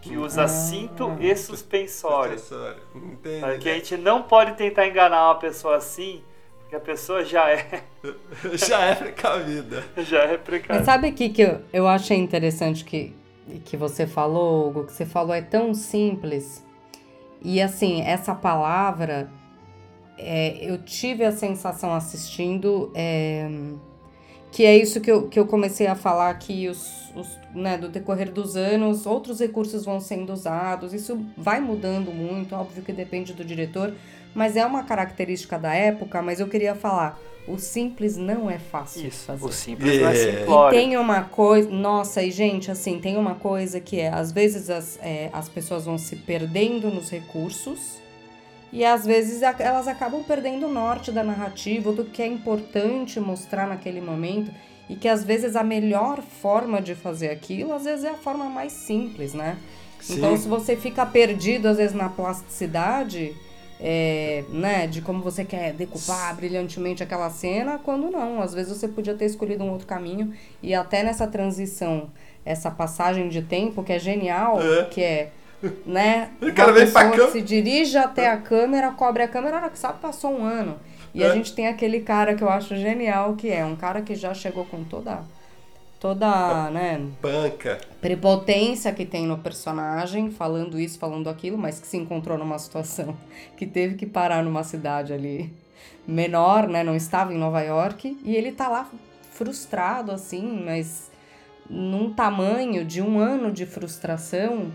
que usa cinto e suspensório. Suspensório, entende, Sabe, Que a né? gente não pode tentar enganar uma pessoa assim, a pessoa já é, Já é precavida. já é Mas precavida. sabe o que, que eu, eu achei interessante que, que você falou, Hugo? Que você falou é tão simples. E assim, essa palavra, é, eu tive a sensação assistindo é, que é isso que eu, que eu comecei a falar que os, os, né, do decorrer dos anos, outros recursos vão sendo usados. Isso vai mudando muito, óbvio que depende do diretor, mas é uma característica da época. Mas eu queria falar, o simples não é fácil Isso, fazer. o simples não é É. E simplório. tem uma coisa. Nossa, e gente, assim, tem uma coisa que é: às vezes as, é, as pessoas vão se perdendo nos recursos. E às vezes elas acabam perdendo o norte da narrativa, do que é importante mostrar naquele momento. E que às vezes a melhor forma de fazer aquilo, às vezes é a forma mais simples, né? Então, Sim. se você fica perdido, às vezes, na plasticidade, é, né, de como você quer decupar brilhantemente aquela cena, quando não. Às vezes você podia ter escolhido um outro caminho. E até nessa transição, essa passagem de tempo, que é genial, É. que é, né, O cara vem pra que se dirige até a câmera, cobre a câmera, a hora que sabe, passou um ano. E a gente tem aquele cara que eu acho genial, que é um cara que já chegou com toda toda, né, Banca. prepotência que tem no personagem, falando isso, falando aquilo, mas que se encontrou numa situação que teve que parar numa cidade ali menor, né, não estava em Nova York, e ele tá lá frustrado assim, mas num tamanho de um ano de frustração.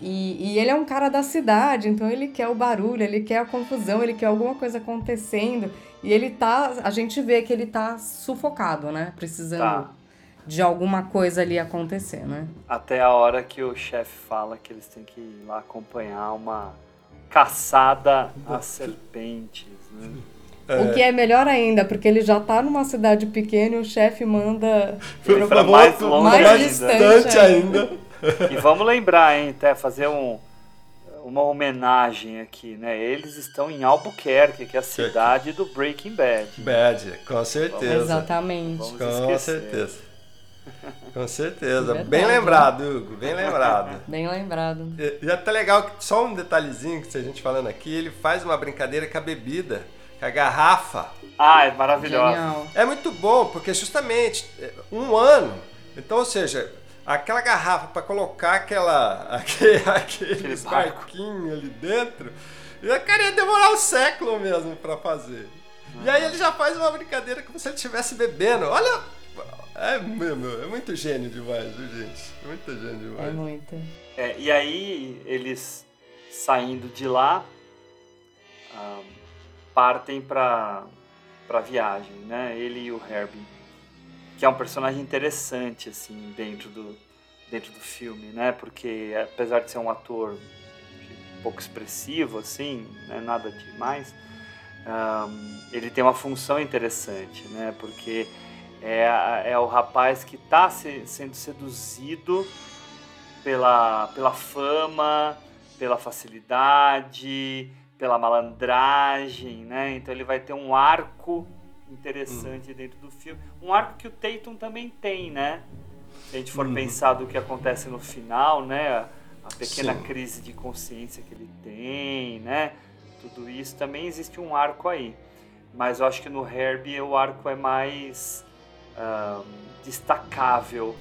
E, e ele é um cara da cidade, então ele quer o barulho, ele quer a confusão, ele quer alguma coisa acontecendo. E ele tá. A gente vê que ele tá sufocado, né? Precisando Tá. De alguma coisa ali acontecer, né? Até a hora que o chefe fala que eles têm que ir lá acompanhar uma caçada às serpentes, né? O que é melhor ainda, porque ele já tá numa cidade pequena e o chefe manda Pra, pra mais longe mais ainda. distante ainda. E vamos lembrar, hein, até fazer um, uma homenagem aqui, né? Eles estão em Albuquerque, que é a cidade do Breaking Bad. Bad, com certeza. Exatamente. Vamos Com esquecer. certeza. Com certeza. Verdade. Bem lembrado, Hugo, bem lembrado. Bem lembrado. E já tá legal que só um detalhezinho que a gente falando aqui, ele faz uma brincadeira com a bebida, com a garrafa. Ah, é maravilhosa. Genial. É muito bom, porque justamente é, um ano. Então, ou seja, aquela garrafa para colocar aquela aquele, aquele barquinho ali dentro, eu queria demorar um século mesmo para fazer. E aí ele já faz uma brincadeira como se ele estivesse bebendo. Olha, é, meu, é muito gênio demais, viu, gente? Muito gênio demais. É muito. É, e aí eles saindo de lá ah, partem para para viagem, né? Ele e o Herbie, que é um personagem interessante assim dentro do dentro do filme, né? Porque apesar de ser um ator pouco expressivo assim, né? nada demais, ah, ele tem uma função interessante, né? Porque é, é o rapaz que está sendo seduzido pela, pela fama, pela facilidade, pela malandragem, né? Então ele vai ter um arco interessante dentro do filme. Um arco que o Tatum também tem, né? Se a gente for Uhum. pensar do que acontece no final, né? A, a pequena Sim. crise de consciência que ele tem, né? Tudo isso também existe um arco aí. Mas eu acho que no Herbie o arco é mais destacável,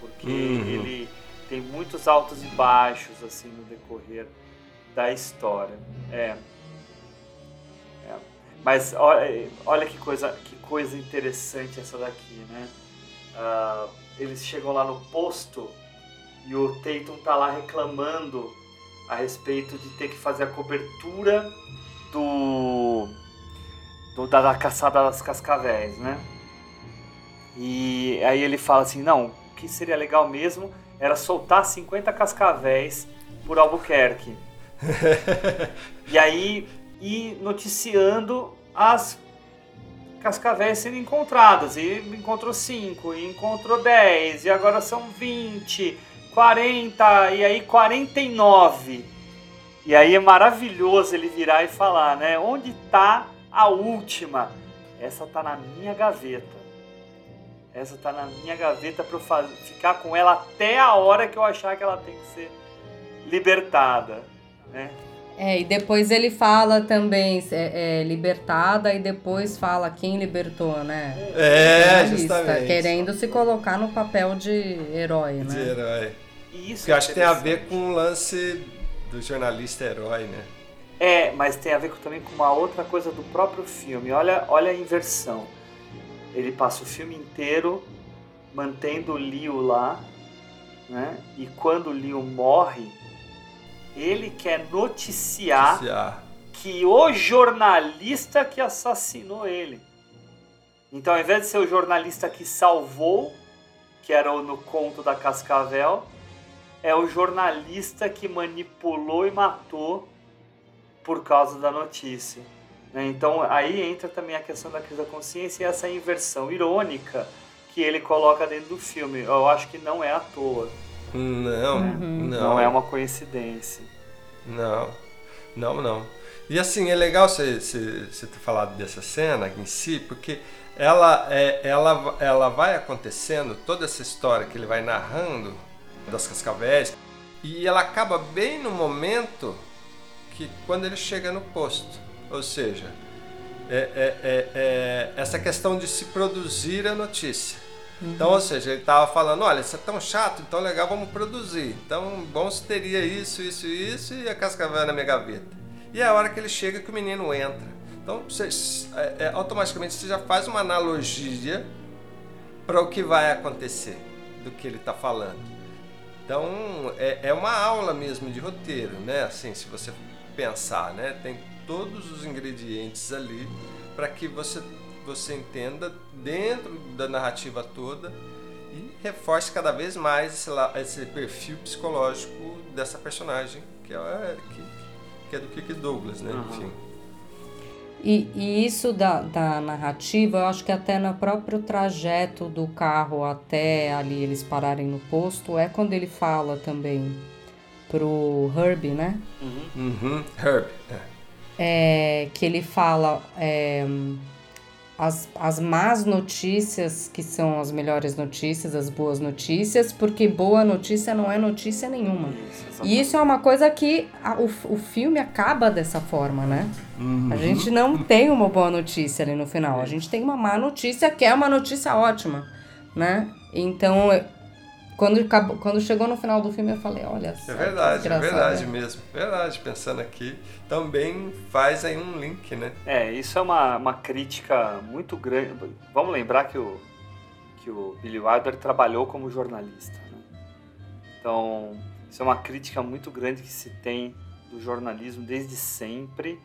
porque Uhum. ele tem muitos altos e baixos assim no decorrer da história. É. É. Mas olha, olha que coisa que coisa interessante essa daqui, né? Ah, eles chegam lá no posto e o Tatum tá lá reclamando a respeito de ter que fazer a cobertura do, do da, da caçada das cascavéis, né? E aí ele fala assim, não, o que seria legal mesmo era soltar 50 cascavéis por Albuquerque. e aí ir noticiando as cascavéis sendo encontradas. E encontrou 5, e encontrou 10, e agora são 20, 40, e aí 49. E aí é maravilhoso ele virar e falar, né? Onde tá a última? Essa tá na minha gaveta. Essa tá na minha gaveta para eu faz- ficar com ela até a hora que eu achar que ela tem que ser libertada, né? É, e depois ele fala também, é, é, libertada, e depois fala quem libertou, né? É, justamente. Querendo se colocar no papel de herói, De né? herói. E isso Que eu é acho que tem a ver com o lance do jornalista herói, né? É, mas tem a ver também com uma outra coisa do próprio filme. Olha, olha a inversão. Ele passa o filme inteiro mantendo o Leo lá, né? E quando o Leo morre, ele quer noticiar Noticiar. que o jornalista que assassinou ele. Então, ao invés de ser o jornalista que salvou, que era o- no conto da Cascavel, é o jornalista que manipulou e matou por causa da notícia. Né? Então, aí entra também a questão da crise da consciência e essa inversão irônica que ele coloca dentro do filme. Eu acho que não é à toa. Não, não. Não é uma coincidência. Não, não, não. E assim, é legal você, você, você ter falado dessa cena em si, porque ela, é, ela, ela vai acontecendo, toda essa história que ele vai narrando das cascavéis, e ela acaba bem no momento que quando ele chega no posto. Ou seja, é, é, é, é essa questão de se produzir a notícia. Então, ou seja, ele estava falando, olha, isso é tão chato, então legal, vamos produzir. Então, bom se teria isso, isso e isso, e a casca vai na minha gaveta. E é a hora que ele chega que o menino entra. Então, você, é, é, automaticamente você já faz uma analogia para o que vai acontecer do que ele está falando. Então, é, é uma aula mesmo de roteiro, né? Assim, se você pensar, né? Tem todos os ingredientes ali para que você você entenda dentro da narrativa toda e reforce cada vez mais esse, esse perfil psicológico dessa personagem que é, que, que é do Kirk Douglas, né? Uhum. Enfim. E, e, isso da, da narrativa, eu acho que até no próprio trajeto do carro até ali eles pararem no posto, é quando ele fala também pro Herbie, né? Uhum. Uhum. Herb. É. é. que ele fala. É, as, as más notícias que são as melhores notícias, as boas notícias, porque boa notícia não é notícia nenhuma. Isso, e isso é uma coisa que a, o, o filme acaba dessa forma, né? Uhum. A gente não tem uma boa notícia ali no final, a gente tem uma má notícia que é uma notícia ótima, né? Então quando, quando chegou no final do filme, eu falei, olha só. É verdade, é verdade mesmo. Verdade, pensando aqui, também faz aí um link, né? É, isso é uma, uma crítica muito grande. Vamos lembrar que o, que o Billy Wilder trabalhou como jornalista. Né? Então, isso é uma crítica muito grande que se tem do jornalismo desde sempre,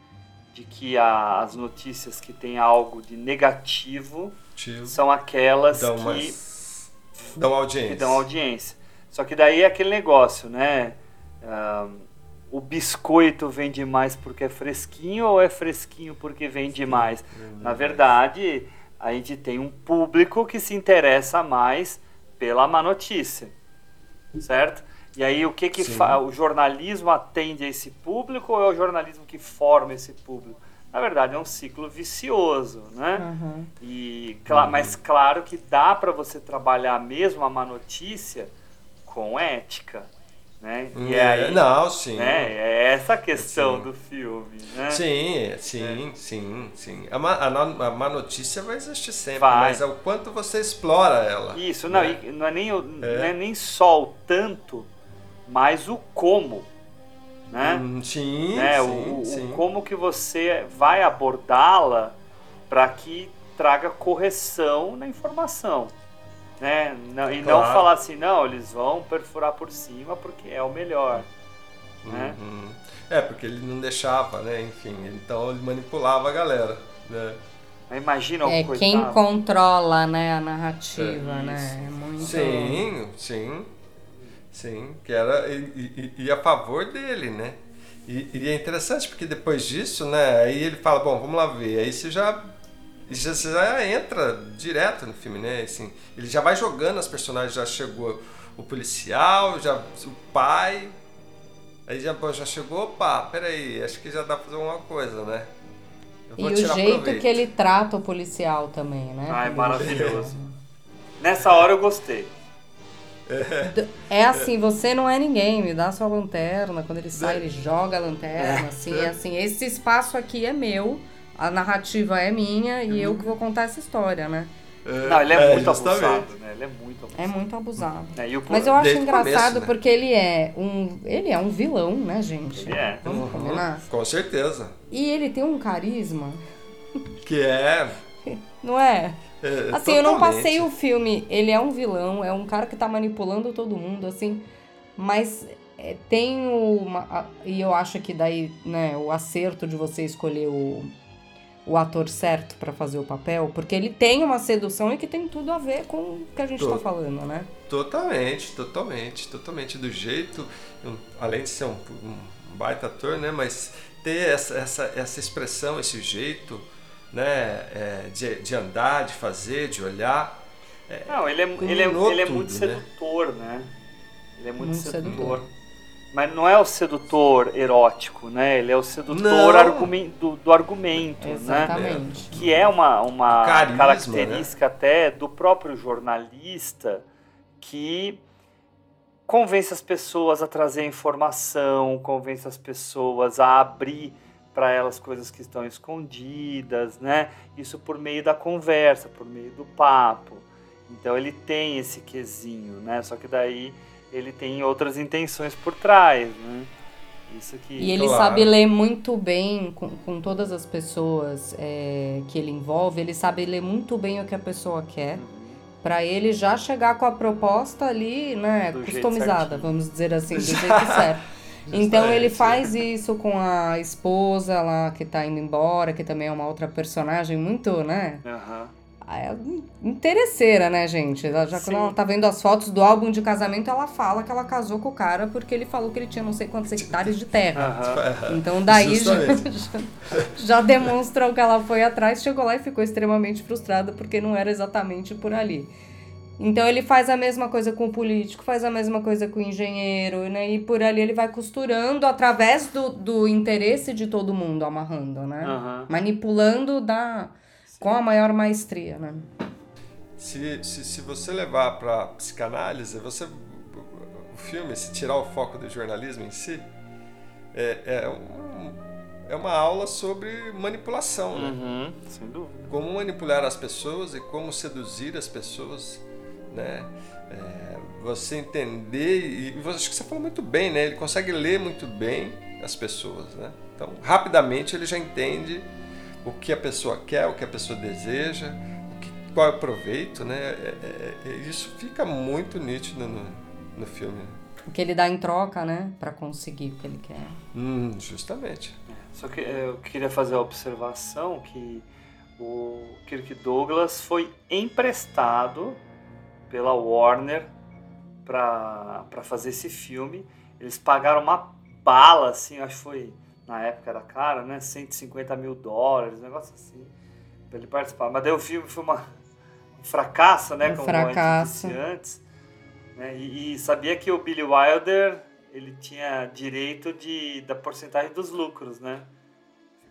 de que a, as notícias que têm algo de negativo Tio. são aquelas que. Umas Dão audiência. dão audiência. Só que daí é aquele negócio, né? Um, o biscoito vende mais porque é fresquinho ou é fresquinho porque vende mais? Na verdade, a gente tem um público que se interessa mais pela má notícia, certo? E aí o que que o jornalismo atende a esse público ou é o jornalismo que forma esse público? Na verdade é um ciclo vicioso, né? Uhum. E, cl uhum. Mas claro que dá para você trabalhar mesmo a má notícia com ética. Né? E é, aí, não, sim. Né? É essa a questão sim. do filme, né? Sim, sim, é. sim, sim. A má, a, a má notícia vai existir sempre, vai. mas é o quanto você explora ela. Isso, não, né? não, é nem, é. não é nem só o tanto, mas o como né? Hum, sim, né? sim, o, sim. O, como que você vai abordá-la para que traga correção na informação, né? Não, e claro. não falar assim, não, eles vão perfurar por cima porque é o melhor, né? Uhum. É, porque ele não deixava, né? Enfim, então ele manipulava a galera, né? Imagina é coitado. quem controla, né, a narrativa, é, né? É muito... Sim, sim. Sim, que era e, e, e a favor dele, né? E, e, é interessante porque depois disso, né? Aí ele fala, bom, vamos lá ver. Aí você já, já, você já entra direto no filme, né? Assim, ele já vai jogando as personagens, já chegou o policial, já o pai. Aí já, já chegou, opa, peraí, acho que já dá pra fazer alguma coisa, né? e o jeito proveito. que ele trata o policial também, né? Ah, é maravilhoso. Nessa hora eu gostei. É assim, você não é ninguém, me dá sua lanterna. Quando ele sai, ele joga a lanterna, assim, é assim, esse espaço aqui é meu, a narrativa é minha e eu que vou contar essa história, né? Não, ele é, é muito abusado, né? Ele é muito abusado. É muito abusado. É, Mas eu acho engraçado começo, né? porque ele é um. Ele é um vilão, né, gente? Ele é. Vamos uhum, combinar? Com certeza. E ele tem um carisma. Que é. Não é? É, assim, eu não passei o filme. Ele é um vilão, é um cara que tá manipulando todo mundo, assim. Mas é, tem uma. E eu acho que daí, né, o acerto de você escolher o, o ator certo para fazer o papel, porque ele tem uma sedução e que tem tudo a ver com o que a gente tá falando, né? Totalmente, totalmente, totalmente. Do jeito. Além de ser um, um baita ator, né? Mas ter essa, essa, essa expressão, esse jeito né, é, de, de andar, de fazer, de olhar. É, não, ele é, ele é, ele é muito tudo, né? sedutor, né? né? Ele é muito, muito sedutor. sedutor. Mas não é o sedutor erótico, né? Ele é o sedutor argumen do, do, argumento, Exatamente. né? Que é uma, uma Carisma, né? característica né? até do próprio jornalista que convence as pessoas a trazer informação, convence as pessoas a abrir para elas coisas que estão escondidas, né? Isso por meio da conversa, por meio do papo. Então ele tem esse quesinho, né? Só que daí ele tem outras intenções por trás, né? Isso que, e ele claro. sabe ler muito bem com, com todas as pessoas é, que ele envolve, ele sabe ler muito bem o que a pessoa quer. Uhum. Para ele já chegar com a proposta ali, né, do customizada, vamos dizer assim, do jeito certo. Então ele faz isso com a esposa lá que tá indo embora, que também é uma outra personagem muito, né? Uhum. É interesseira, né, gente? Ela, já Sim. quando ela tá vendo as fotos do álbum de casamento, ela fala que ela casou com o cara porque ele falou que ele tinha não sei quantos hectares de terra. Uhum. Então daí já, já, já demonstra o que ela foi atrás, chegou lá e ficou extremamente frustrada porque não era exatamente por ali. Então ele faz a mesma coisa com o político, faz a mesma coisa com o engenheiro, né? E por ali ele vai costurando através do, do interesse de todo mundo, amarrando, né? Uhum. Manipulando da, com a maior maestria, né? Se, se, se você levar para psicanálise, você o filme, se tirar o foco do jornalismo em si, é, é, um, é uma aula sobre manipulação, né? Uhum, sem dúvida. Como manipular as pessoas e como seduzir as pessoas né? É, você entender e acho que você falou muito bem, né? Ele consegue ler muito bem as pessoas, né? Então, rapidamente ele já entende o que a pessoa quer, o que a pessoa deseja, o que, qual é o proveito, né? É, é, é isso fica muito nítido no, no filme. O que ele dá em troca, né? Para conseguir o que ele quer. Hum, justamente. Só que eu queria fazer a observação que o Kirk Douglas foi emprestado pela Warner para fazer esse filme. Eles pagaram uma bala, assim, acho que foi na época era cara, né? 150 mil dólares, um negócio assim, para ele participar. Mas daí o filme foi uma, um fracasso, né? Um como fracasso. antes. Né? E, e, sabia que o Billy Wilder ele tinha direito de, da porcentagem dos lucros, né?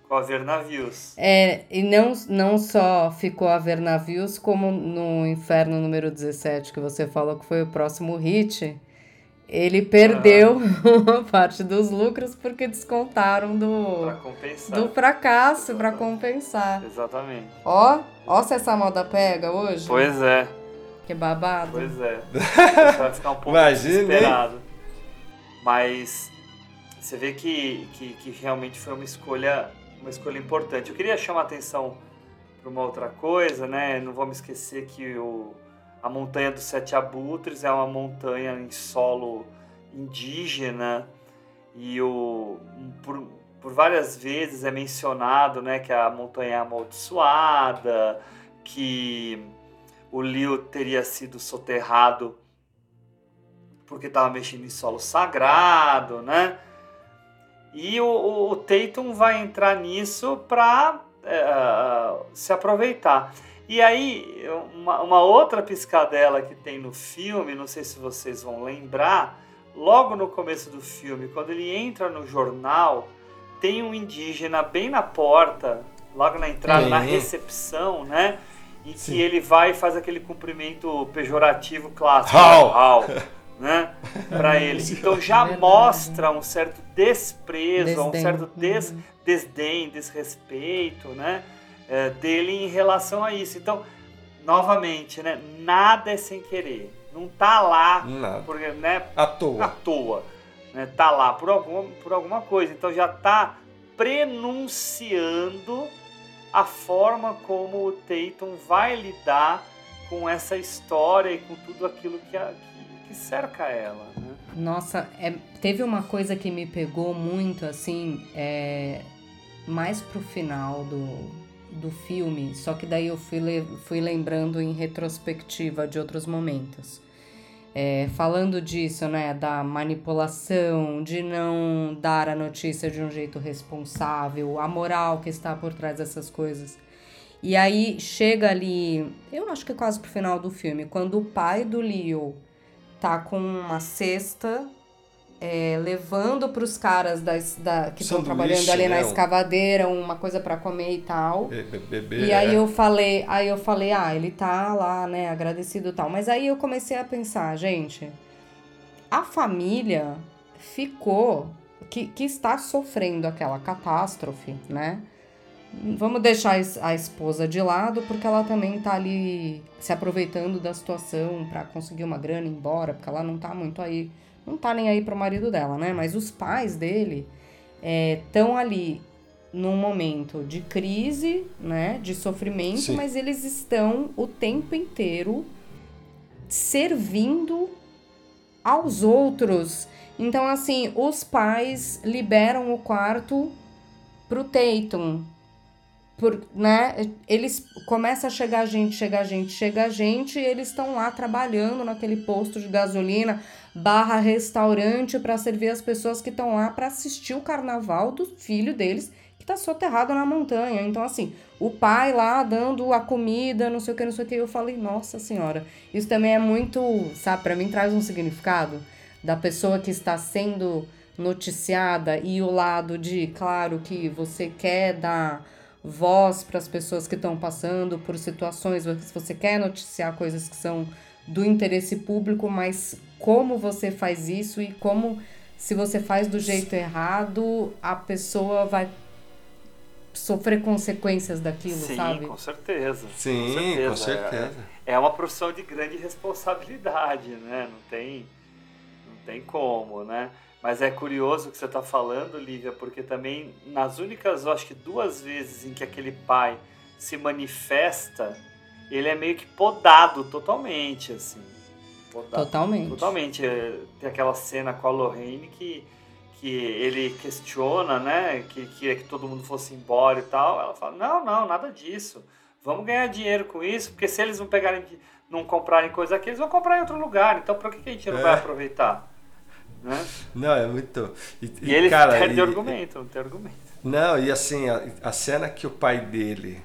Ficou a ver navios. É, e não, não só ficou a ver navios, como no Inferno número 17, que você falou que foi o próximo hit, ele perdeu uma parte dos lucros porque descontaram do, do fracasso para compensar. Exatamente. Ó, ó se essa moda pega hoje. Pois é. Que babado. Pois é. Você vai ficar um pouco Imagine, desesperado. Mas você vê que, que, que realmente foi uma escolha uma escolha importante. Eu queria chamar a atenção para uma outra coisa, né? Não vamos esquecer que o, a Montanha dos Sete Abutres é uma montanha em solo indígena e o, por, por várias vezes é mencionado né, que a montanha é amaldiçoada, que o Liu teria sido soterrado porque estava mexendo em solo sagrado, né? E o, o, o Tatum vai entrar nisso para é, uh, se aproveitar. E aí, uma, uma, outra piscadela que tem no filme, não sei se vocês vão lembrar, logo no começo do filme, quando ele entra no jornal, tem um indígena bem na porta, logo na entrada, na recepção, né? E que ele vai e faz aquele cumprimento pejorativo clássico. How? How né, para ele. Então já mostra um certo desprezo, desdém. um certo des, uhum. desdém, desrespeito, né, é, dele em relação a isso. Então, novamente, né, nada é sem querer. Não tá lá nada. porque, né, à toa. À toa, né, tá lá por alguma, por alguma coisa. Então já tá prenunciando a forma como o Tatum vai lidar com essa história e com tudo aquilo que, a, que cerca ela. Né? Nossa, é, teve uma coisa que me pegou muito, assim, é, mais pro final do, do filme, só que daí eu fui, fui lembrando em retrospectiva de outros momentos. É, falando disso, né, da manipulação, de não dar a notícia de um jeito responsável, a moral que está por trás dessas coisas. E aí chega ali, eu acho que é quase pro final do filme, quando o pai do Leo tá com uma cesta é, levando para os caras da, da que estão trabalhando ali né? na escavadeira uma coisa para comer e tal. Bebê, e aí é. eu falei, aí eu falei, ah, ele tá lá, né, agradecido e tal. Mas aí eu comecei a pensar, gente, a família ficou que, que está sofrendo aquela catástrofe, né? Vamos deixar a esposa de lado, porque ela também tá ali se aproveitando da situação para conseguir uma grana e ir embora, porque ela não tá muito aí, não tá nem aí pro marido dela, né? Mas os pais dele estão é, ali num momento de crise, né? De sofrimento, Sim. mas eles estão o tempo inteiro servindo aos outros. Então, assim, os pais liberam o quarto pro Tatum, por, né, eles começa a chegar gente, chegar gente, chegar gente, e eles estão lá trabalhando naquele posto de gasolina barra restaurante para servir as pessoas que estão lá para assistir o carnaval do filho deles que tá soterrado na montanha. Então assim, o pai lá dando a comida, não sei o que, não sei o que, eu falei, nossa senhora, isso também é muito, sabe, para mim traz um significado da pessoa que está sendo noticiada e o lado de, claro, que você quer dar voz para as pessoas que estão passando por situações, se você quer noticiar coisas que são do interesse público, mas como você faz isso e como se você faz do jeito errado, a pessoa vai sofrer consequências daquilo, Sim, sabe? com certeza. Sim, com certeza. Com certeza. É, é uma profissão de grande responsabilidade, né? Não tem, não tem como, né? Mas é curioso o que você está falando, Lívia, porque também nas únicas, eu acho que duas vezes em que aquele pai se manifesta, ele é meio que podado totalmente, assim. Podado, totalmente. Totalmente. É, tem aquela cena com a Lorraine que, que ele questiona, né? Que queria que todo mundo fosse embora e tal. Ela fala, não, não, nada disso. Vamos ganhar dinheiro com isso, porque se eles não pegarem, não comprarem coisa aqui, eles vão comprar em outro lugar. Então, por que, que a gente não é. vai aproveitar? Né? Não, é muito. E, e ele cara, perde e, argumento, não tem argumento. Não, e assim, a, a cena que o pai dele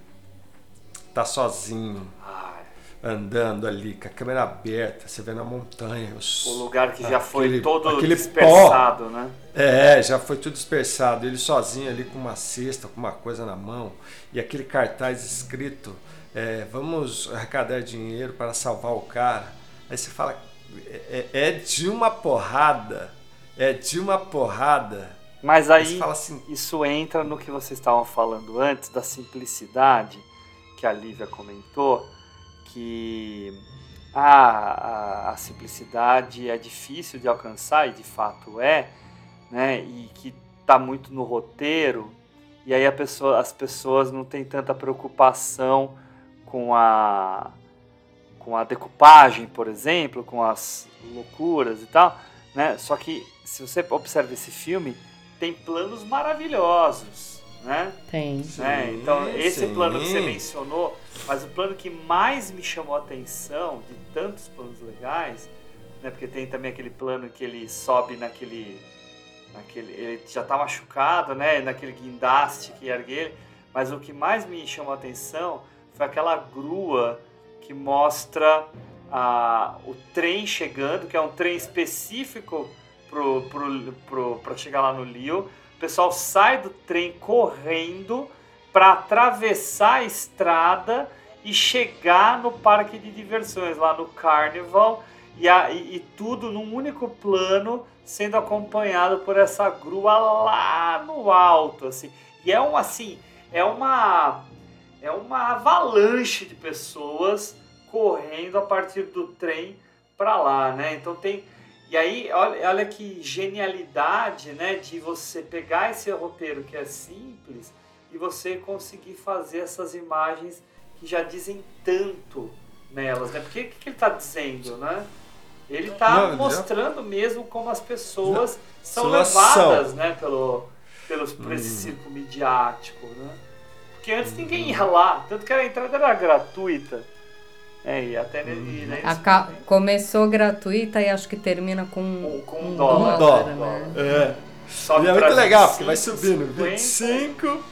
tá sozinho, Ai. andando ali, com a câmera aberta, você vê na montanha. Os, o lugar que já foi aquele, todo aquele dispersado, pó, né? É, já foi tudo dispersado. Ele sozinho ali com uma cesta, com uma coisa na mão, e aquele cartaz escrito: é, Vamos arrecadar dinheiro para salvar o cara. Aí você fala, é, é de uma porrada. É de uma porrada. Mas aí assim, isso entra no que vocês estavam falando antes, da simplicidade, que a Lívia comentou, que a, a, a simplicidade é difícil de alcançar, e de fato é, né? E que está muito no roteiro, e aí pessoa, as pessoas não têm tanta preocupação com a com a decupagem, por exemplo, com as loucuras e tal, né? Só que se você observa esse filme, tem planos maravilhosos, né? Tem. Né? Então esse sim. plano que você mencionou, mas o plano que mais me chamou a atenção de tantos planos legais, né? Porque tem também aquele plano que ele sobe naquele, naquele, ele já está machucado, né? Naquele guindaste que ergue ele, mas o que mais me chamou a atenção foi aquela grua que mostra o trem chegando, que é um trem específico para chegar lá no Lio. O pessoal sai do trem correndo para atravessar a estrada e chegar no parque de diversões, lá no Carnival, e, a, e, e tudo num único plano, sendo acompanhado por essa grua lá no alto, assim. E é um assim, é uma é uma avalanche de pessoas correndo a partir do trem para lá, né? Então tem e aí olha, olha que genialidade, né, de você pegar esse roteiro que é simples e você conseguir fazer essas imagens que já dizem tanto nelas, né? Porque o que, que ele está dizendo, né? Ele está mostrando já... mesmo como as pessoas não. são levadas, né, pelo, pelos, por esse hum. circo midiático, né? Porque antes ninguém ia lá, tanto que a entrada era gratuita. É, e até nele, né, ca... Começou gratuita e acho que termina com, um, com um, um dólar. Um dólar. Né? É. E é muito legal, 25, porque vai subindo. 50. 25,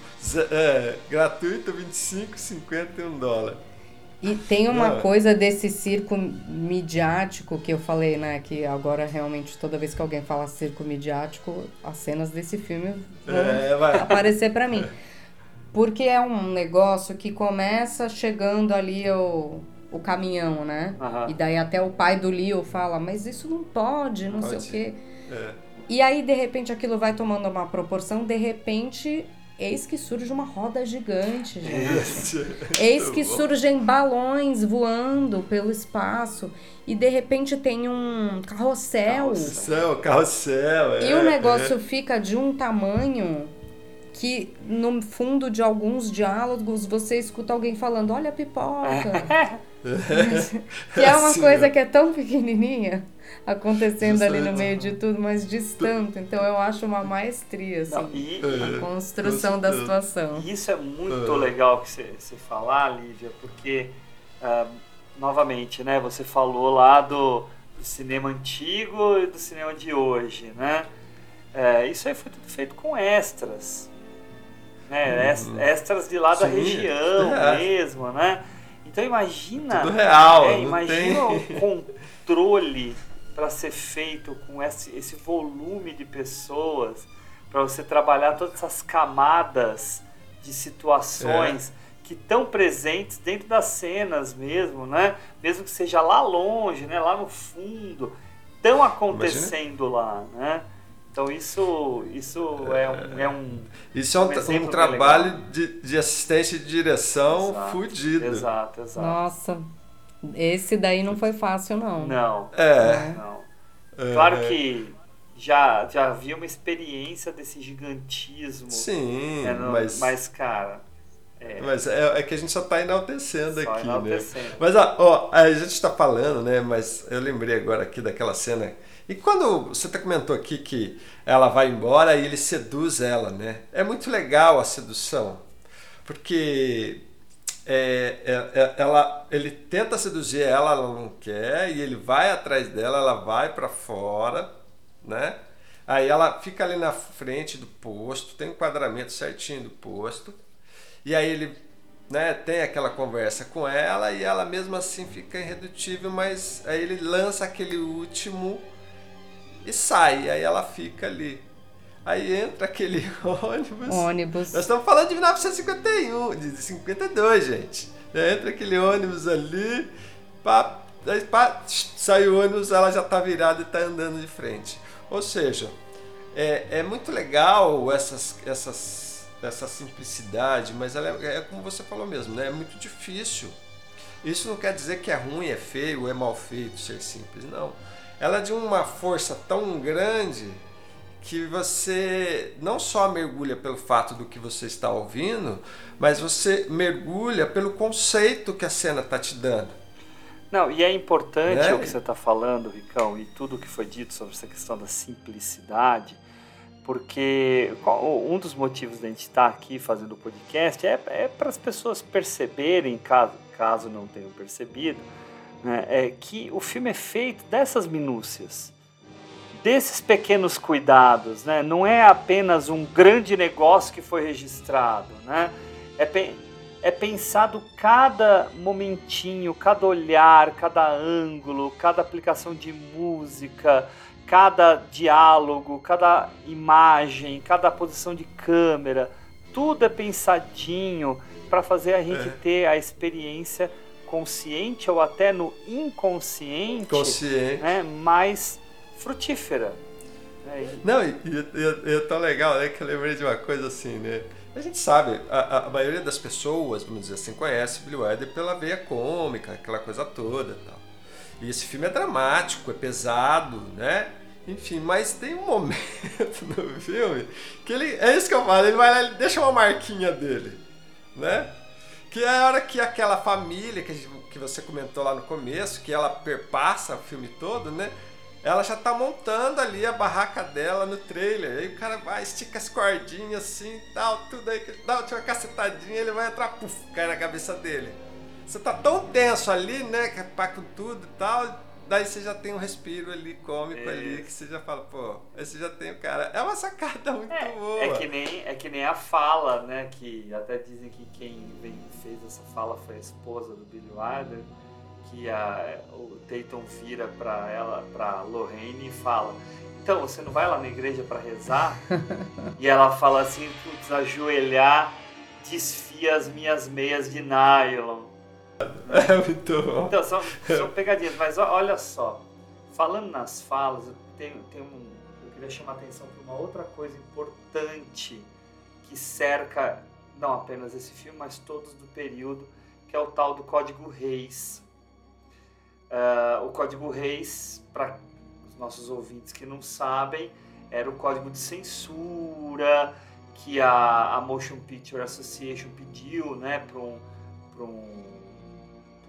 é, gratuito, 25, 50 e um dólar. E tem uma é. coisa desse circo midiático que eu falei, né? Que agora realmente toda vez que alguém fala circo midiático, as cenas desse filme vão é, aparecer para mim. Porque é um negócio que começa chegando ali o o caminhão, né? Uhum. E daí até o pai do Leo fala, mas isso não pode, não pode. sei o quê. É. E aí, de repente, aquilo vai tomando uma proporção, de repente, eis que surge uma roda gigante, gente. Eis que surgem balões voando pelo espaço. E de repente tem um carrossel. Carrossel, carrossel. É, e o negócio é. fica de um tamanho que no fundo de alguns diálogos você escuta alguém falando: Olha a pipoca. que é uma Sim, coisa é. que é tão pequenininha acontecendo ali no meio de tudo, mas distante. Então eu acho uma maestria, assim, Não, e, a construção é, da situação. Isso é muito é. legal que você, você falar, Lívia, porque, uh, novamente, né, você falou lá do, do, cinema antigo e do cinema de hoje, né? É, isso aí foi tudo feito com extras. Né? Uhum. Extras de lá Sim, da região é. mesmo, né? Então imagina. Tudo real. É, imagina tem... o controle para ser feito com esse, esse volume de pessoas, para você trabalhar todas essas camadas de situações é. que estão presentes dentro das cenas mesmo, né? Mesmo que seja lá longe, né? Lá no fundo, estão acontecendo Imagina. lá, né? Então isso, isso é, um, é um Isso é um, um, um trabalho de, de assistência de direção exato, fudido. Exato, exato. Nossa. Esse daí não foi fácil, não. Não. É. Não. É. Claro que já, já havia uma experiência desse gigantismo. Sim, né, no, mas... Mas, cara... É. Mas é, é, que a gente só está enaltecendo só aqui, enaltecendo. né? Mas, ó, a gente está falando, né? Mas eu lembrei agora aqui daquela cena... E quando você até comentou aqui que ela vai embora e ele seduz ela, né? É muito legal a sedução. Porque é, é, é, ela, ele tenta seduzir ela, ela não quer, e ele vai atrás dela, ela vai para fora, né? Aí ela fica ali na frente do posto, tem um enquadramento certinho do posto, e aí ele né, tem aquela conversa com ela e ela mesmo assim fica irredutível, mas aí ele lança aquele último e sai, aí ela fica ali. Aí entra aquele ônibus. Ônibus. Nós estamos falando de 1951, de 52, gente. Entra aquele ônibus ali, pá, pá, sai o ônibus, ela já está virada e está andando de frente. Ou seja, é, é muito legal essas, essas, essa simplicidade, mas ela é, é como você falou mesmo, né? É muito difícil. Isso não quer dizer que é ruim, é feio, é mal feito ser simples, não. Ela é de uma força tão grande que você não só mergulha pelo fato do que você está ouvindo, mas você mergulha pelo conceito que a cena está te dando. Não, e é importante né? o que você está falando, Ricão, e tudo o que foi dito sobre essa questão da simplicidade, porque um dos motivos da gente estar aqui fazendo o podcast é, é para as pessoas perceberem, caso, caso não tenham percebido, né, é que o filme é feito dessas minúcias desses pequenos cuidados, né? Não é apenas um grande negócio que foi registrado, né? É, pe é pensado cada momentinho, cada olhar, cada ângulo, cada aplicação de música, cada diálogo, cada imagem, cada posição de câmera, tudo é pensadinho para fazer a gente é. ter a experiência consciente ou até no inconsciente, Consciente. né, mais frutífera. É, Não, e, e, e, é tão legal, né, que eu lembrei de uma coisa assim, né? A gente sabe, a, a maioria das pessoas, vamos dizer assim, conhece Billy Wilder pela veia cômica, aquela coisa toda tal. E esse filme é dramático, é pesado, né? Enfim, mas tem um momento no filme que ele. É isso que eu falo, ele vai lá e deixa uma marquinha dele, né? Que é a hora que aquela família que, que você comentou lá no começo, que ela perpassa o filme todo, né? ela já tá montando ali a barraca dela no trailer. Aí o cara vai, estica as cordinhas assim tal, tudo aí, dá uma cacetadinha, ele vai entrar, puf, cai na cabeça dele. Você tá tão tenso ali, né, que pá com tudo e tal, daí você já tem um respiro ali cômico é. ali, que você já fala, pô, esse já tem o cara. É uma sacada muito é, boa. É que, nem, é que nem a fala, né, que até dizem que quem fez essa fala foi a esposa do Billy Wilder que a, o Dayton vira para ela, para Lorraine e fala: "Então, você não vai lá na igreja para rezar?" e ela fala assim: "Putz, ajoelhar desfia as minhas meias de nylon." É muito bom. Então, são, são pegadinhas, mas olha só. Falando nas falas, tem, tem um, eu queria chamar a atenção para uma outra coisa importante que cerca não apenas esse filme, mas todos do período, que é o tal do Código Reis. Uh, o Código Reis, para os nossos ouvintes que não sabem, era o código de censura que a, a Motion Picture Association pediu né, para um, um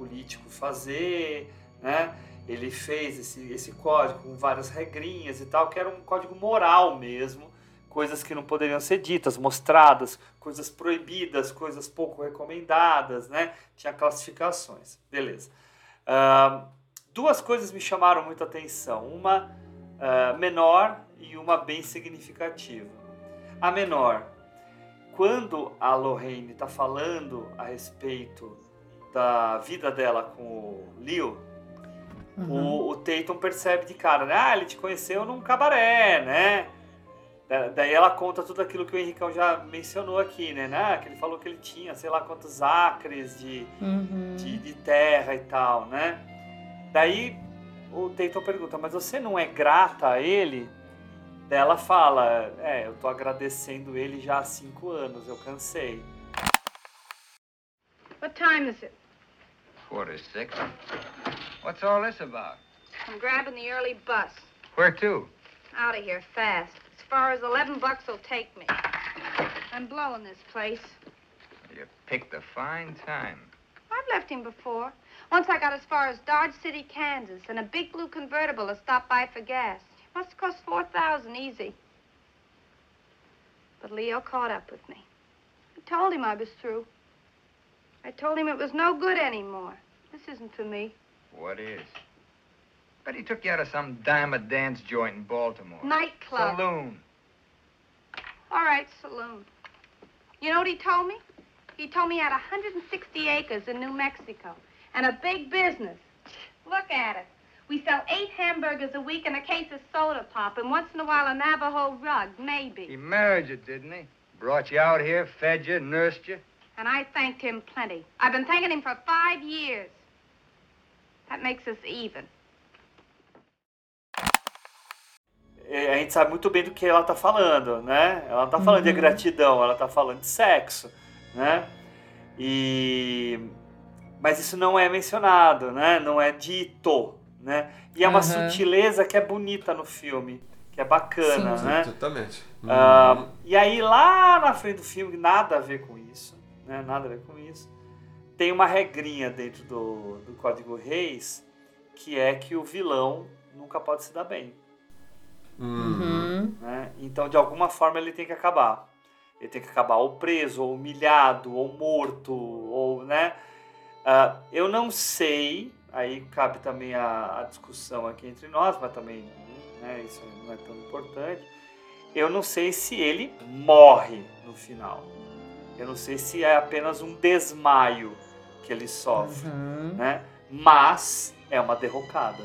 político fazer. Né? Ele fez esse, esse código com várias regrinhas e tal, que era um código moral mesmo, coisas que não poderiam ser ditas, mostradas, coisas proibidas, coisas pouco recomendadas, né? Tinha classificações. Beleza. Uh, duas coisas me chamaram muita atenção. Uma uh, menor e uma bem significativa. A menor, quando a Lorraine está falando a respeito da vida dela com o Leo, uhum. o, o Tatum percebe de cara, né? Ah, ele te conheceu num cabaré, né? Daí ela conta tudo aquilo que o Henricão já mencionou aqui, né? né? Que ele falou que ele tinha, sei lá quantos acres de, uhum. de, de, terra e tal, né? Daí o Tatum pergunta, mas você não é grata a ele? Daí ela fala, é, eu tô agradecendo ele já há cinco anos, eu cansei. What time is it? Quarter six. What's all this about? I'm grabbing the early bus. Where to? Out of here fast. As far as 11 bucks will take me. I'm blowing this place. You picked a fine time. I've left him before. Once I got as far as Dodge City, Kansas, and a big blue convertible to stop by for gas. It Must have cost 4000 easy. But Leo caught up with me. I told him I was through. I told him it was no good anymore. This isn't for me. What is? Bet he took you out of some dime a dance joint in Baltimore. Nightclub. Saloon. All right, saloon. You know what he told me? He told me he had 160 acres in New Mexico and a big business. Look at it. We sell eight hamburgers a week and a case of soda pop, and once in a while a Navajo rug, maybe. He married you, didn't he? Brought you out here, fed you, nursed you? And I thanked him plenty. I've been thanking him for five years. That makes us even. a gente sabe muito bem do que ela está falando, né? Ela está falando uhum. de gratidão, ela está falando de sexo, né? E mas isso não é mencionado, né? Não é dito, né? E é uma uhum. sutileza que é bonita no filme, que é bacana, Sim. né? Exatamente. Uhum. e aí lá na frente do filme, nada a ver com isso, né? Nada a ver com isso. Tem uma regrinha dentro do, do Código Reis que é que o vilão nunca pode se dar bem. Uhum. Né? Então, de alguma forma, ele tem que acabar. Ele tem que acabar ou preso, ou humilhado, ou morto, ou, né? Uh, eu não sei, aí cabe também a, a, discussão aqui entre nós, mas também né, isso não é tão importante. Eu não sei se ele morre no final. Eu não sei se é apenas um desmaio que ele sofre, uhum. né? Mas é uma derrocada.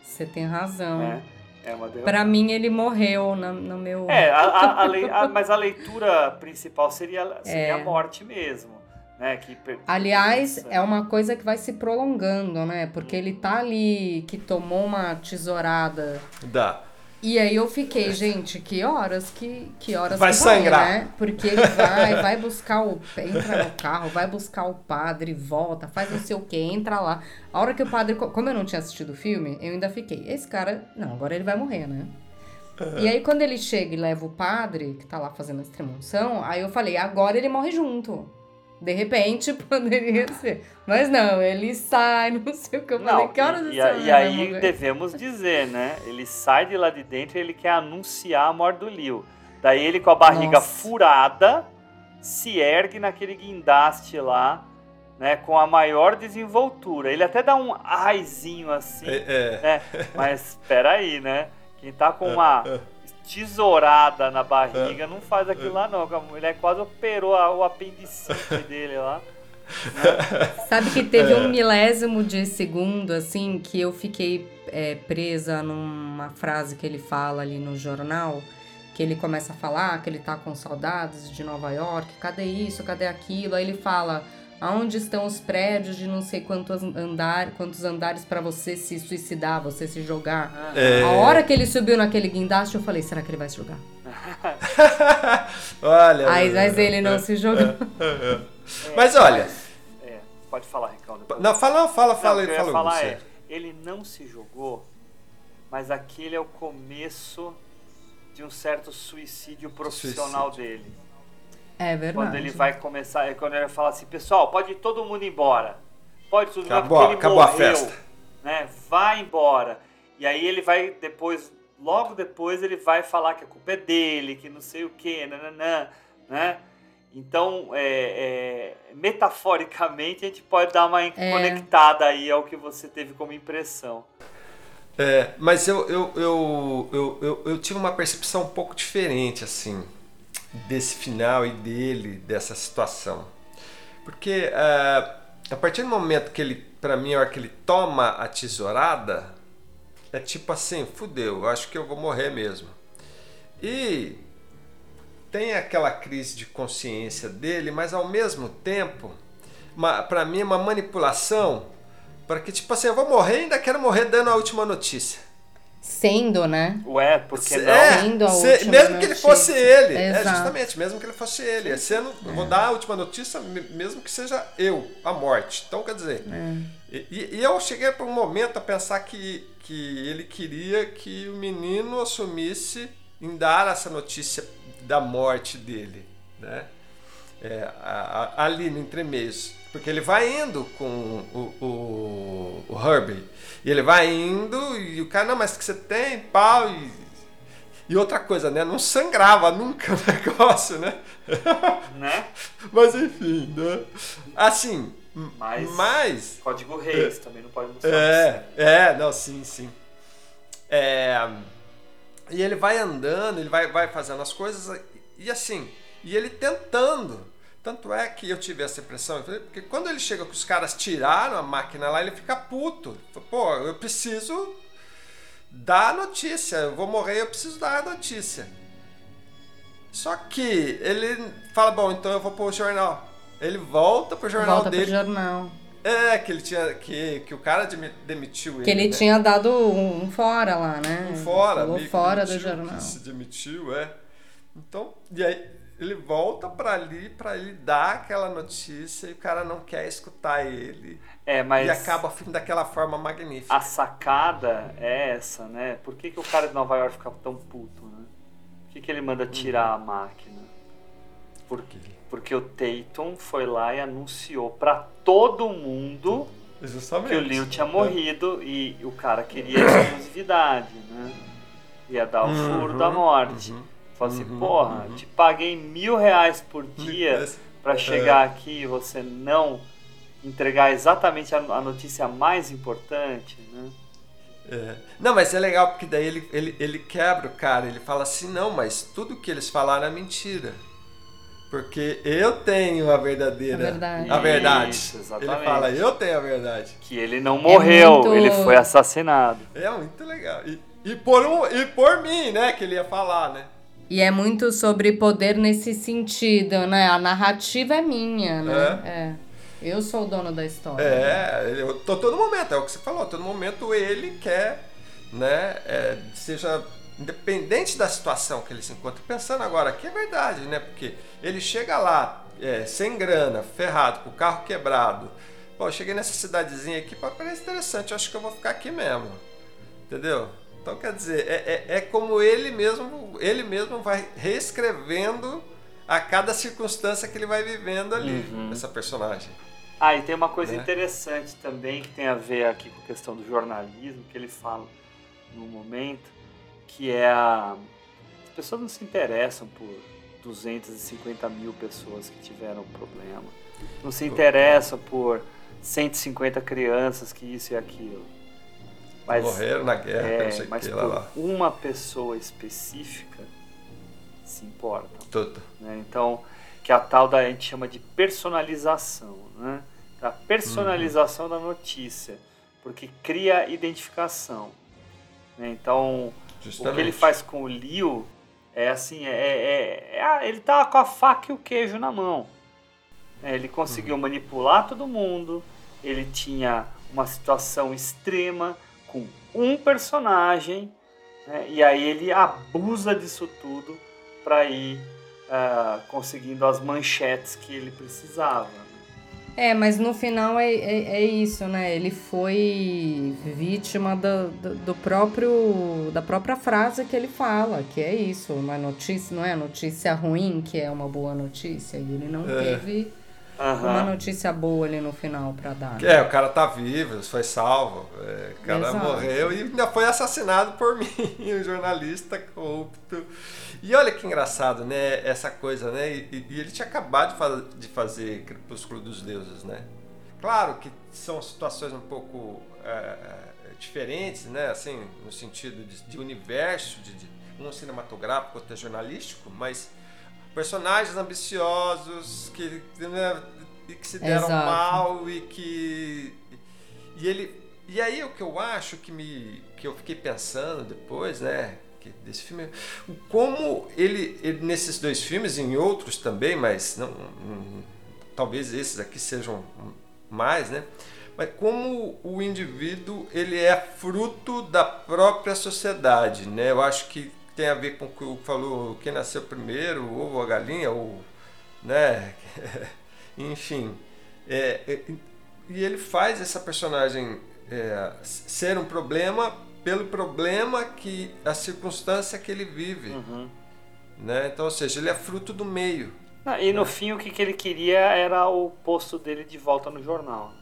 Você tem razão. Né? É uma Para mim, ele morreu no, no meu. É, a, a, a lei, mas a leitura principal seria, seria é. a morte mesmo. Né, que Aliás, é uma coisa que vai se prolongando, né? Porque ele tá ali que tomou uma tesourada. Dá. E aí eu fiquei, gente, que horas que, que horas vai que sangrar. Vai, né? Porque ele vai, vai buscar o. Entra no carro, vai buscar o padre, volta, faz não sei o que, entra lá. A hora que o padre. Como eu não tinha assistido o filme, eu ainda fiquei. Esse cara. Não, agora ele vai morrer, né? Uhum. E aí, quando ele chega e leva o padre, que tá lá fazendo a extremunção, aí eu falei, agora ele morre junto. De repente, poderia ser. Mas não, ele sai, não sei o que eu não, falei. Que horas e, e, e aí devemos dizer, né? Ele sai de lá de dentro e ele quer anunciar a morte do Leo. Daí ele com a barriga Nossa. furada se ergue naquele guindaste lá, né? Com a maior desenvoltura. Ele até dá um aizinho assim, é, é. né? Mas espera aí, né? Quem tá com uma tesourada na barriga, não faz aquilo lá não. A mulher quase operou o apendicite dele lá. Né? Sabe que teve um milésimo de segundo, assim, que eu fiquei é, presa numa frase que ele fala ali no jornal, que ele começa a falar que ele tá com saudades de Nova York, cadê isso, cadê aquilo? Aí ele fala, aonde estão os prédios de não sei quantos, andar, quantos andares para você se suicidar, você se jogar. É. A hora que ele subiu naquele guindaste, eu falei, será que ele vai se jogar? olha. Aí, mas ele não se jogou. Mas olha. É, pode falar, Ricardo. Não, fala, fala, fala, Não, o que eu ia fala, falar você. é, ele não se jogou, mas aquele é o começo de um certo suicídio profissional dele. É verdade. Quando ele vai começar, é quando ele fala assim, pessoal, pode ir todo mundo embora. Pode tudo embora, Acabou- porque ele acabou a morreu, festa. Né? Vai embora. E aí ele vai depois, logo depois ele vai falar que a culpa é dele, que não sei o que, nananã, né? Então, é, é, metaforicamente, a gente pode dar uma É. conectada aí ao que você teve como impressão. É, mas eu, eu, eu, eu, eu, eu tive uma percepção um pouco diferente, assim, desse final e dele, dessa situação. Porque ah, a partir do momento que ele, pra mim, a hora que ele toma a tesourada, é tipo assim, fudeu, eu acho que eu vou morrer mesmo. E tem aquela crise de consciência dele, mas ao mesmo tempo, uma, pra mim, é uma manipulação para que, tipo assim, eu vou morrer e ainda quero morrer dando a última notícia. Sendo, né? Ué, porque Se- não? é, Sendo a se- última mesmo que ele notícia. fosse ele. É, justamente, mesmo que ele fosse ele. É sendo, eu vou dar a última notícia, me- mesmo que seja eu, a morte. Então, quer dizer. É. E, e- e eu cheguei para um momento a pensar que, que ele queria que o menino assumisse em dar essa notícia da morte dele, né? É, a- a- ali no entremeios. Porque ele vai indo com o, o, o Herbie. E ele vai indo e o cara, não, mas que você tem? Pau. E, e outra coisa, né? Não sangrava nunca o negócio, né? Né? Mas enfim, né? Assim, Mas, mas Código Reis também não pode mostrar. é, é, não, sim, sim. É, e ele vai andando, ele vai, vai fazendo as coisas e assim, e ele tentando. Tanto é que eu tive essa impressão, porque quando ele chega que os caras tiraram a máquina lá, ele fica puto. Pô, eu preciso dar a notícia, eu vou morrer, eu preciso dar a notícia. Só que ele fala, bom, então eu vou pro jornal. Ele volta pro jornal Volta dele. pro jornal. É, que ele tinha. Que, que o cara demi- demitiu ele. Que ele né? tinha dado um fora lá, né? Um fora, Falou fora do demitiu, jornal. que se demitiu, é. Então, e aí ele volta pra ali pra ele dar aquela notícia e o cara não quer escutar ele. É, mas E acaba o filme daquela forma magnífica. a sacada é essa, né? Por que, que o cara de Nova York fica tão puto, né? Por que, que ele manda tirar a máquina? Por quê? Porque o Tatum foi lá e anunciou pra todo mundo Justamente. que o Leo tinha morrido e o cara queria exclusividade, né? Ia dar o Uhum, furo da morte. Falou assim, porra, te paguei mil reais por dia pra chegar aqui e você não entregar exatamente a, a notícia mais importante, né? É. Não, mas é legal porque daí ele, ele, ele quebra o cara, ele fala assim, não, mas tudo que eles falaram é mentira. Porque eu tenho a verdadeira. A verdade. A verdade. Isso, ele fala, eu tenho a verdade. Que ele não morreu, muito- ele foi assassinado. É muito legal. E, e, por um, e por mim, né, que ele ia falar, né? E é muito sobre poder nesse sentido, né? A narrativa é minha, né? É. Eu sou o dono da história. É, eu, tô, todo momento, é o que você falou, todo momento ele quer, né, é, seja independente da situação que ele se encontra. Pensando agora aqui é verdade, né, porque ele chega lá é, sem grana, ferrado, com o carro quebrado. Pô, eu cheguei nessa cidadezinha aqui, pô, parece interessante, eu acho que eu vou ficar aqui mesmo, entendeu? Então quer dizer, é, é, é como ele mesmo, ele mesmo vai reescrevendo a cada circunstância que ele vai vivendo ali, Uhum. essa personagem. Ah, e tem uma coisa Né? interessante também que tem a ver aqui com a questão do jornalismo, que ele fala no momento, que é a. As pessoas não se interessam por 250 mil pessoas que tiveram problema. Não se interessam por 150 crianças que isso e aquilo. Morreram na guerra, é, não sei mas que por lá, lá. uma pessoa específica se importa. Tudo. né? Então, que é a tal da a gente chama de personalização, né? A personalização da notícia, porque cria identificação. né? Então, o que ele Justamente. faz com o Liu é assim, é, é- é- é ele tá com a faca e o queijo na mão. né? Ele conseguiu manipular todo mundo, ele tinha uma situação extrema um personagem, né? e aí ele abusa disso tudo para ir uh, conseguindo as manchetes que ele precisava. É, mas no final é, é, é, isso, né? Ele foi vítima do, do, do, próprio da própria frase que ele fala, que é isso, uma notícia, não é notícia ruim que é uma boa notícia, e ele não é. teve Uhum. Uma notícia boa ali no final para dar. Né? É, o cara tá vivo, foi salvo. É, o cara Exato. morreu e ainda foi assassinado por mim, um jornalista corrupto. E olha que engraçado, né? Essa coisa, né? E, e ele tinha acabado de, faz, de fazer Crepúsculo dos Deuses, né? Claro que são situações um pouco é, diferentes, né? Assim, no sentido de, de universo, de, de um cinematográfico, outro é jornalístico, mas personagens ambiciosos que, né, que se deram Exato. mal e que e ele e aí o que eu acho que me que eu fiquei pensando depois, né, que desse filme, como ele, ele nesses dois filmes em outros também, mas não, não talvez esses aqui sejam mais, né? Mas como o indivíduo ele é fruto da própria sociedade, né? Eu acho que tem a ver com o que falou quem nasceu primeiro, o ovo ou a galinha, ou, né? Enfim. É, é, e ele faz essa personagem é, ser um problema pelo problema que a circunstância que ele vive. Uhum. Né? Então, ou seja, ele é fruto do meio. Ah, e no né? fim o que, que ele queria era o posto dele de volta no jornal.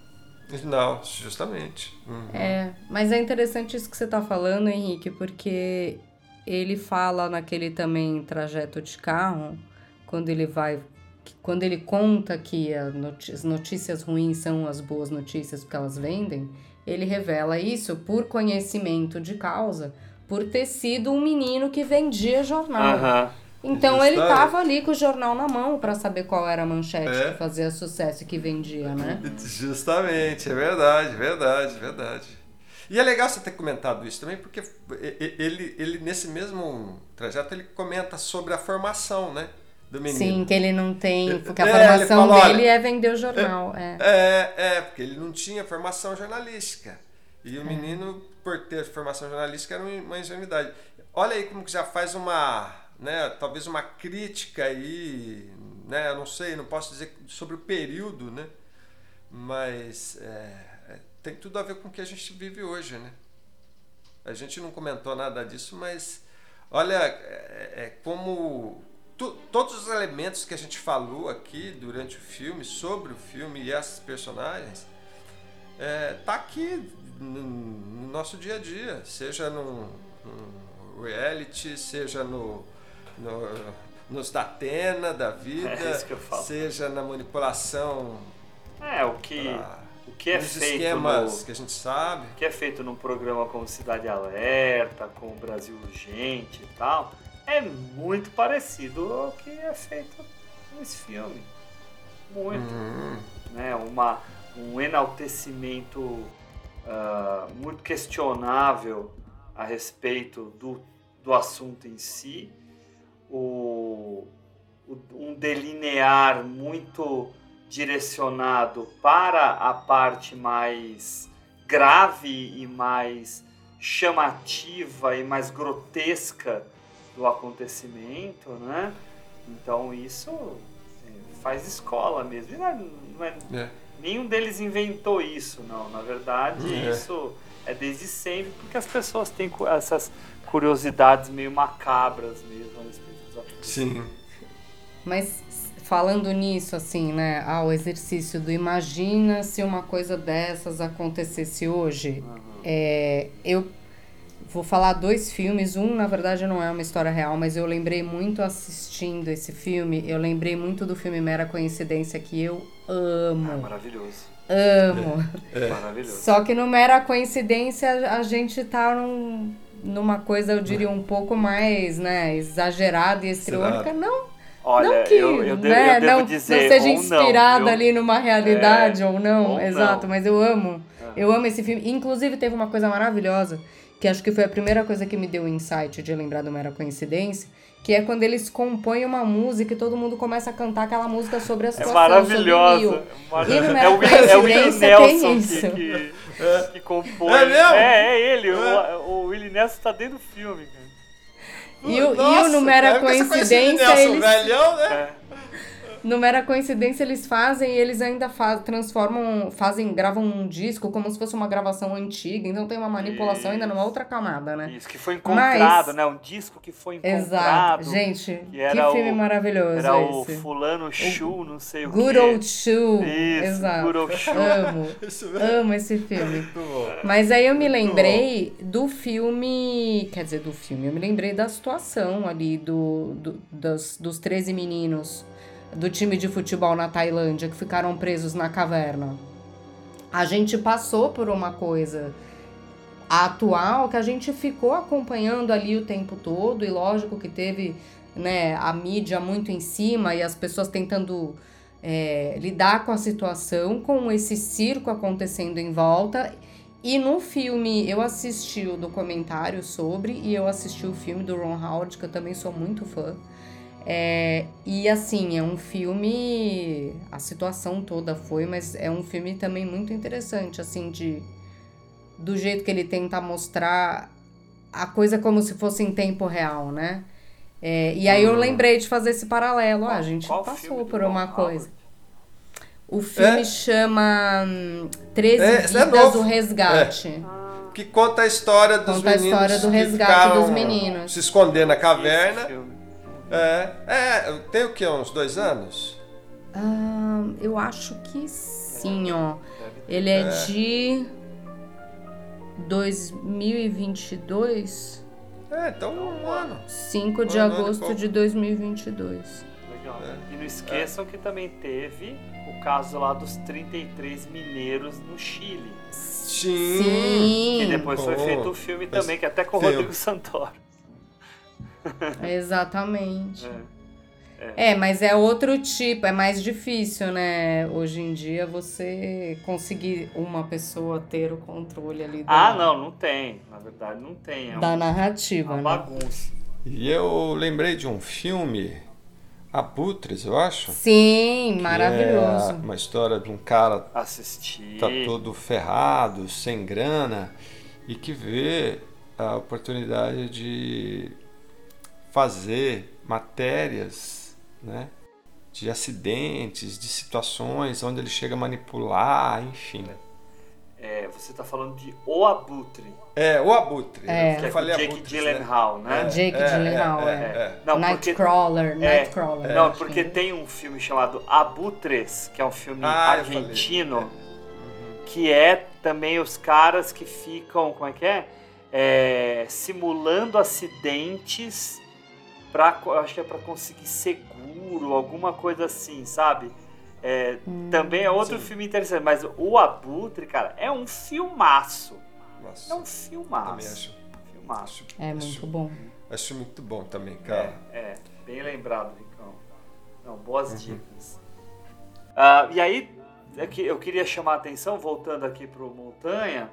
Não, justamente. Uhum. É, mas é interessante isso que você está falando, Henrique, porque ele fala naquele também trajeto de carro, quando ele vai. Quando ele conta que as notícias ruins são as boas notícias porque elas vendem, ele revela isso por conhecimento de causa, por ter sido um menino que vendia jornal. Então ele estava ali com o jornal na mão para saber qual era a manchete é. que fazia sucesso e que vendia, né? Justamente, é verdade, verdade, verdade. E é legal você ter comentado isso também, porque ele, ele nesse mesmo trajeto, ele comenta sobre a formação, né? Do menino. Sim, que ele não tem. Porque a é, formação fala, dele é vender o jornal. É, é, é, porque ele não tinha formação jornalística. E o é. menino, por ter formação jornalística, era uma ingenuidade. Olha aí como que já faz uma. Né, talvez uma crítica aí, né, eu não sei, não posso dizer sobre o período, né, mas é, tem tudo a ver com o que a gente vive hoje, né? A gente não comentou nada disso, mas olha é, é como tu, todos os elementos que a gente falou aqui durante o filme, sobre o filme e esses personagens, é, tá aqui no, no, nosso dia a dia, seja no, no reality, seja no, no nos da Atena da vida, é seja na manipulação. É, o que. Pra o que é Os feito esquemas no, que a gente sabe. O que é feito num programa como Cidade Alerta, com o Brasil Urgente e tal, é muito parecido ao que é feito nesse filme. Muito. Uhum. Né? Uma, um enaltecimento uh, muito questionável a respeito do, do assunto em si. O, o um delinear muito direcionado para a parte mais grave e mais chamativa e mais grotesca do acontecimento, né? Então isso é, faz escola mesmo. Não é, não é, é. Nenhum deles inventou isso, não. Na verdade, é. isso é desde sempre, porque as pessoas têm essas curiosidades meio macabras mesmo a respeito dos acontecimentos. Sim. Mas falando nisso, assim, né? Ah, o exercício do imagina se uma coisa dessas acontecesse hoje. Uhum. É, eu vou falar dois filmes. Um, na verdade, não é uma história real, mas eu lembrei muito assistindo esse filme. Eu lembrei muito do filme Mera Coincidência, que eu amo. É maravilhoso. Amo. É. é. Maravilhoso. Só que no Mera Coincidência a gente tá num, numa coisa, eu diria, um pouco mais, né, exagerada e estriônica. Não Olha, não que, eu, eu, devo, né, eu devo não, dizer, não seja inspirada ali numa realidade é, ou não, ou exato, não. mas eu amo. Eu amo esse filme. Inclusive teve uma coisa maravilhosa que acho que foi a primeira coisa que me deu o insight de lembrar do Mera Coincidência, que é quando eles compõem uma música e todo mundo começa a cantar aquela música sobre a É situação. maravilhosa. Sobre o Rio. E no É o é o Willie Nelson isso. que, que, que compõe. É mesmo? É, é ele. O, o Willie Nelson tá dentro do filme, cara. E o, e o no Mera cara, porque você conhece o Coincidência, Nelson, eles... velhão, né? No Mera Coincidência eles fazem e eles ainda fa transformam, fazem, gravam um disco como se fosse uma gravação antiga, então tem uma manipulação ainda numa outra camada, né? Isso, que foi encontrado, Mas- né? Um disco que foi encontrado. Exato. Gente, que que filme o- maravilhoso Era o esse. fulano Shu, não sei o Good quê. Old Shoe. Isso, Exato. Good Old. Amo. Isso. Amo esse filme. Muito bom. Mas aí eu me lembrei do filme. Quer dizer, do filme. Eu me lembrei da situação ali do, do- dos, dos 13 meninos do time de futebol na Tailândia que ficaram presos na caverna. A gente passou por uma coisa atual que a gente ficou acompanhando ali o tempo todo, e lógico que teve né, a mídia muito em cima e as pessoas tentando é, lidar com a situação, com esse circo acontecendo em volta. E no filme, eu assisti o documentário sobre, e eu assisti o filme do Ron Howard, que eu também sou muito fã. É, e assim, é um filme. A situação toda foi, mas é um filme também muito interessante, assim, de. Do jeito que ele tenta mostrar a coisa como se fosse em tempo real, né? É, e aí eu lembrei de fazer esse paralelo. Ah, a gente qual passou por uma Howard? coisa. O filme É? chama hum, 13 É, esse é Vidas novo. do Resgate. Que conta a história dos Conta a meninos. história do resgate ficaram dos meninos. Se esconder na Esse caverna. Filme. É, é, tem o que? Uns dois anos? Ah, eu acho que sim, ó. Ele é, É. de 2022, É, então um ano. 5 de Um ano e agosto de 2022. Legal. É. E não esqueçam que também teve o caso lá dos 33 mineiros no Chile. Sim. Sim, Que depois foi Pô, feito o filme mas também, que até com o filme. Rodrigo Santoro. exatamente. É. É, mas é outro tipo, é mais difícil, né? Hoje em dia você conseguir uma pessoa ter o controle ali da, Ah, não, não tem. Na verdade, não tem. É da uma, narrativa, uma né? bagunça. E eu lembrei de um filme, Abutres, eu acho. Sim, que maravilhoso. É uma história de um cara Assistir. tá todo ferrado, sem grana, e que vê a oportunidade de fazer matérias, né? De acidentes, de situações onde ele chega a manipular, enfim. É, você tá falando de O Abutre. É, o Abutre. É. Eu Que é com falei Jake Abutres, Gyllenhaal, né? Jake É, Gyllenhaal, é, é. é, Não, porque, Nightcrawler, é, Nightcrawler. não, acho porque que é. tem um filme chamado Abutres, que é um filme Ah, eu falei. argentino, que é também os caras que ficam, como é que é? É, simulando acidentes para acho que é para conseguir seguro, alguma coisa assim, sabe? É, também é outro sim. filme interessante, mas o Abutre, cara, é um filmaço. Nossa, É um filmaço. também acho, Filmaço. É acho, muito bom. acho muito bom também, cara. É, é, bem lembrado, Ricão. Não, boas dicas. Ah, e aí, é que eu queria chamar a atenção, voltando aqui para o Montanha,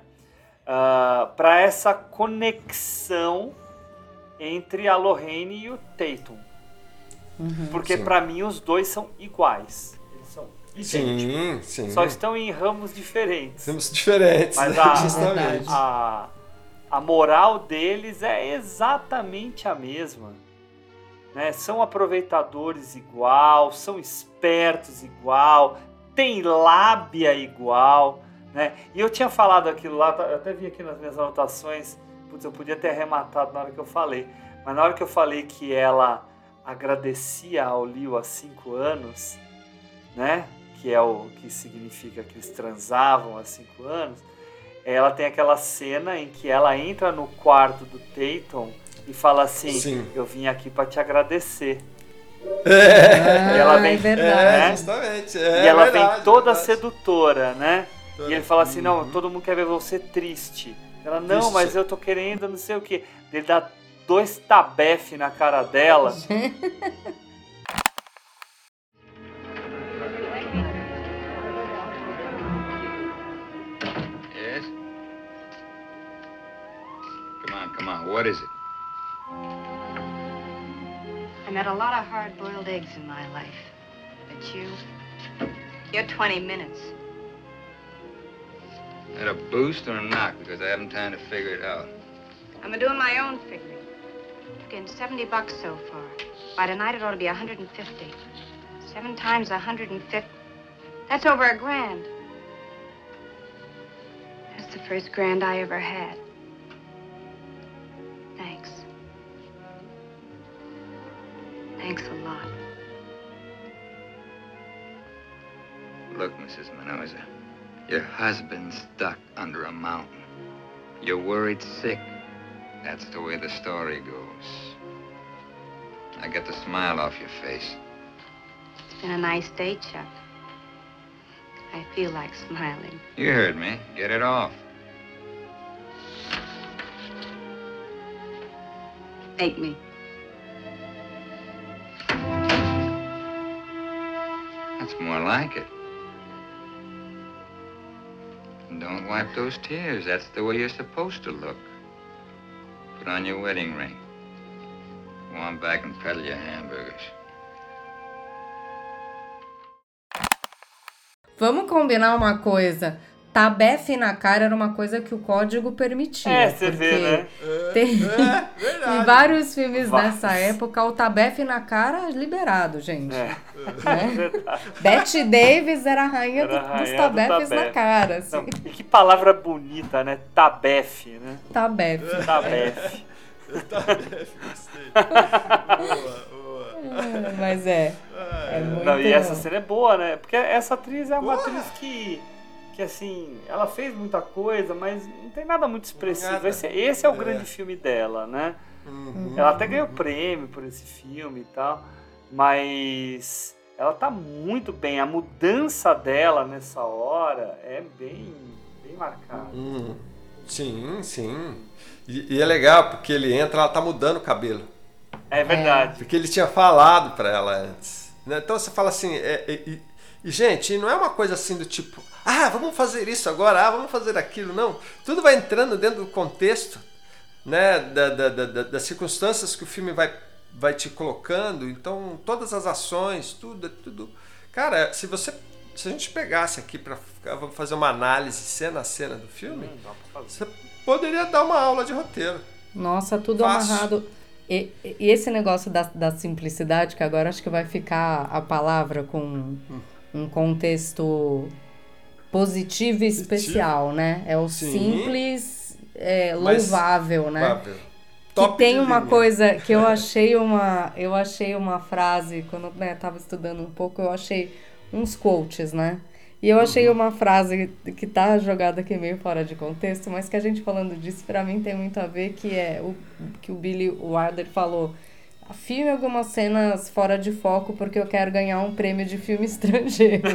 para essa conexão entre a Lorraine e o Tatum. Porque Sim. para mim os dois são iguais. Eles são idênticos. Sim, sim. Só estão em ramos diferentes. Temos diferentes, Mas né? a, justamente. a, a moral deles é exatamente a mesma. Né? São aproveitadores igual, são espertos igual, tem lábia igual. Né? E eu tinha falado aquilo lá, eu até vi aqui nas minhas anotações, putz, eu podia ter arrematado na hora que eu falei, mas na hora que eu falei que ela agradecia ao Liu há cinco anos, né? que é o que significa que eles transavam há cinco anos, ela tem aquela cena em que ela entra no quarto do Tatum e fala assim: Sim. Eu vim aqui para te agradecer. É, E ela vem- é é, verdade. justamente. É, e ela verdade, vem toda verdade. sedutora, né? Toda- E ele fala assim: Não, Uhum. todo mundo quer ver você triste. Ela: Não, Triste. mas eu tô querendo não sei o quê. Ele dá dois tabefe na cara dela. Yes? What is it? I met a lot of hard-boiled eggs in my life. But you, you're 20 minutes. That a boost or a knock? Because I haven't time to figure it out. I'm doing my own figuring. I've gained 70 bucks so far. By tonight, it ought to be 150. Seven times 150. That's over a grand. That's the first grand I ever had. Thanks. Thanks a lot. Look, Mrs. Mendoza, your husband's stuck under a mountain. You're worried sick. That's the way the story goes. I get the smile off your face. It's been a nice day, Chuck. I feel like smiling. You heard me. Get it off. Make me. That's more like it. Don't wipe those tears. That's the way you're supposed to look. Put on your wedding ring. Go on back and peddle your hamburgers. Vamos combinar uma coisa. Tabefe na cara era uma coisa que o código permitia. É, você vê, né? Tem... É, em vários filmes Vários. dessa época, o tabefe na cara liberado, gente. É. Né? Betty Davis era a rainha, Era a do- rainha dos do tabefes na tabefe. cara. Assim. Não, e que palavra bonita, né? Tabefe, né? Tabefe. Tabefe, gostei. Boa, boa. É, Mas é. É muito... Não, e essa cena é boa, né? Porque essa atriz é uma atriz que, que, assim, ela fez muita coisa, mas não tem nada muito expressivo. Nada. Esse, esse é o É. grande filme dela, né? Uhum. Ela até ganhou prêmio por esse filme e tal, mas ela tá muito bem. A mudança dela nessa hora é bem, bem marcada. Hum, sim, sim. E, e é legal porque ele entra, ela tá mudando o cabelo. É verdade. Porque ele tinha falado pra ela antes. né? Então você fala assim, é, é, e, gente, não é uma coisa assim do tipo, ah, vamos fazer isso agora, ah, vamos fazer aquilo, não. Tudo vai entrando dentro do contexto, né, da, da- da- da- das circunstâncias que o filme vai, vai te colocando. Então, todas as ações, tudo, é tudo. Cara, se você, se a gente pegasse aqui para fazer uma análise cena a cena do filme, Hum, você poderia dar uma aula de roteiro. Nossa, tudo Fácil. amarrado. E, e esse negócio da, da simplicidade, que agora acho que vai ficar a palavra com um contexto positivo e especial, né? É o Sim. simples, é, Mas- louvável, né? Vável. Que Top tem uma linha. coisa que eu achei uma, eu achei uma frase quando né, tava estudando um pouco, eu achei uns quotes, né? E eu achei Uhum. uma frase que tá jogada aqui meio fora de contexto, mas que a gente falando disso pra mim tem muito a ver que é o que o Billy Wilder falou. Filme algumas cenas fora de foco porque eu quero ganhar um prêmio de filme estrangeiro.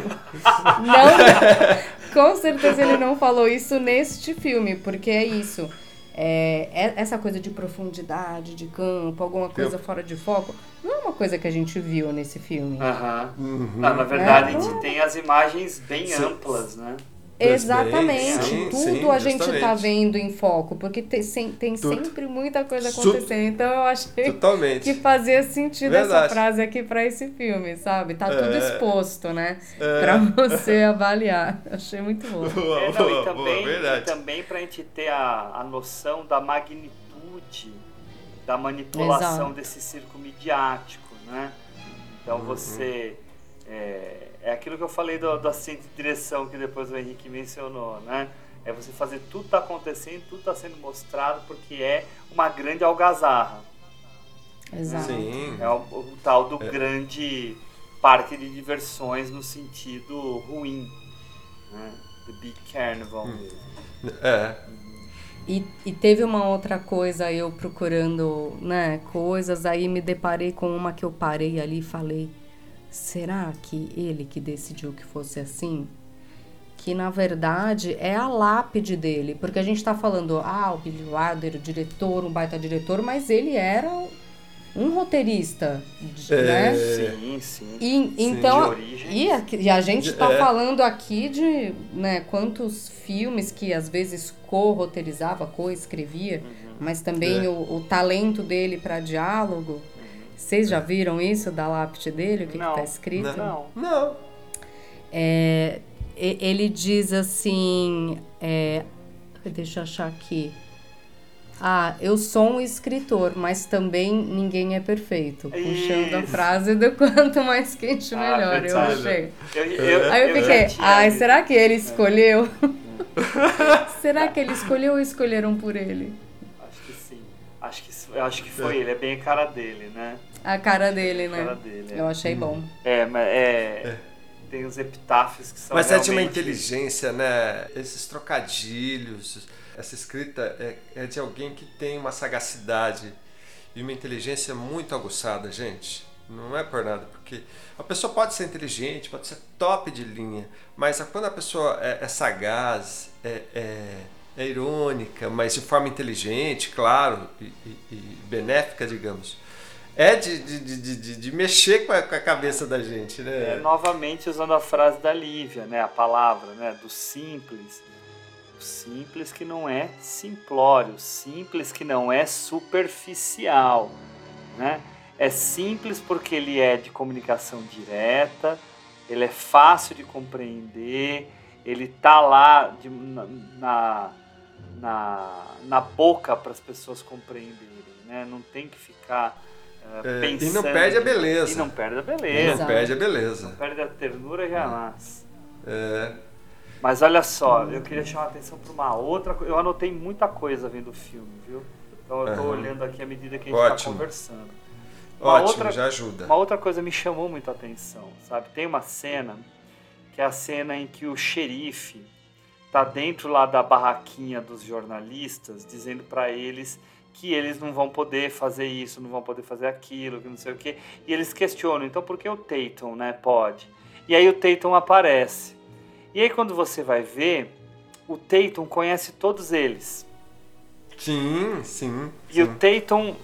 não, com certeza ele não falou isso neste filme, porque é isso. É, é- essa coisa de profundidade, de campo, alguma coisa Eu- fora de foco, não é uma coisa que a gente viu nesse filme. Aham. Uhum. Não, na verdade, É. a gente tem as imagens bem Sim. amplas, né? Exatamente, Sim, tudo sim, a gente tá justamente. vendo em foco, porque tem, sem- tem Tudo. sempre muita coisa Su- acontecendo. Então eu achei Totalmente. que fazia sentido essa Verdade. frase aqui pra esse filme, sabe? Tá tudo É. exposto, né? É. Pra você avaliar. Achei muito bom. Boa, É, não, e também, boa, e também pra gente ter a, a noção da magnitude da manipulação Exato. desse circo midiático, né? Então Uhum. você... É, é aquilo que eu falei do, do assistente de direção que depois o Henrique mencionou, né? É você fazer tudo tá acontecendo, tudo tá sendo mostrado porque é uma grande algazarra. Exato. Sim. É o, o tal do É. grande parque de diversões no sentido ruim, né? The Big Carnival Hum. mesmo. É. E, e teve uma outra coisa, eu procurando, né, coisas, aí me deparei com uma que eu parei ali e falei, será que ele que decidiu que fosse assim? Que na verdade é a lápide dele, porque a gente tá falando, ah, o Billy Wilder, o diretor, um baita diretor, mas ele era um roteirista, É. né? Sim, sim. E, Sim, então, e a, e a gente tá É. falando aqui de né, quantos filmes que às vezes co-roteirizava, co-escrevia, mas também É. o, o talento dele para diálogo. Vocês já viram isso da lápide dele? O que, que tá escrito? Não. Não. É, e- ele diz assim. é, deixa eu achar aqui. Ah, eu sou um escritor, mas também ninguém é perfeito. Puxando a frase do quanto mais quente, Ah, melhor, eu verdade. achei. Eu- eu- Aí eu eu fiquei, ai, visto. será que ele escolheu? será que ele escolheu ou escolheram por ele? Eu acho que foi ele. É bem a cara dele, né? A cara dele, né? cara dele, é. Eu achei bom. É, mas é. Tem os epitáfios que são Mas é de uma realmente- inteligência, né? Esses trocadilhos, essa escrita é, é de alguém que tem uma sagacidade e uma inteligência muito aguçada, gente. Não é por nada, porque a pessoa pode ser inteligente, pode ser top de linha, mas quando a pessoa é, é sagaz, é, é- é irônica, mas de forma inteligente, claro, e, e- e benéfica, digamos, é de, de, de, de- mexer com a, cabeça da gente, né? É, novamente usando a frase da Lívia, né? A palavra, né? Do simples. O simples que não é simplório, simples que não é superficial, né? É simples porque ele é de comunicação direta, ele é fácil de compreender, ele tá lá na, na, na, na boca para as pessoas compreenderem, né? Não tem que ficar eh, É, e pensando. não perde a beleza. E não perde a E beleza. não perde a beleza. Não perde a ternura jamais. É. Mas olha só, eu queria chamar a atenção para uma outra coisa. Eu anotei muita coisa vendo o filme, viu? Então eu tô Aham. olhando aqui à medida que a gente está conversando. Ótimo, já ajuda. Uma outra coisa me chamou muito a atenção, sabe? Tem uma cena que é a cena em que o xerife tá dentro lá da barraquinha dos jornalistas, dizendo para eles que eles não vão poder fazer isso, não vão poder fazer aquilo, que não sei o quê. E eles questionam, então por que o Tatum, né, pode? E aí o Tatum aparece. E aí quando você vai ver, o Tatum conhece todos eles. Sim, sim. E o Tatum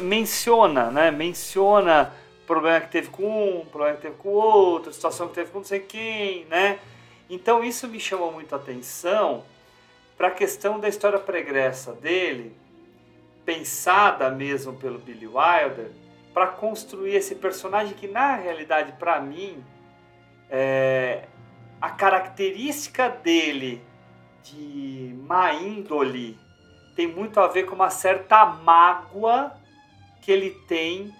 menciona, né? Menciona problema que teve com um, problema que teve com o outro, situação que teve com não sei quem, né? Então isso me chamou muito a atenção para a questão da história pregressa dele, pensada mesmo pelo Billy Wilder, para construir esse personagem que na realidade para mim é, a característica dele de má índole tem muito a ver com uma certa mágoa que ele tem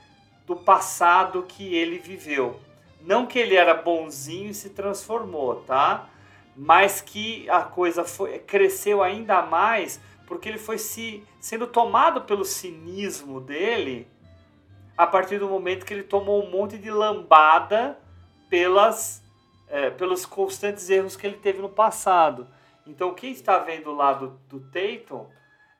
do passado que ele viveu. Não que ele era bonzinho e se transformou, tá? Mas que a coisa foi, cresceu ainda mais porque ele foi se sendo tomado pelo cinismo dele a partir do momento que ele tomou um monte de lambada pelas, é, pelos constantes erros que ele teve no passado. Então, quem está vendo lá do, do Tatum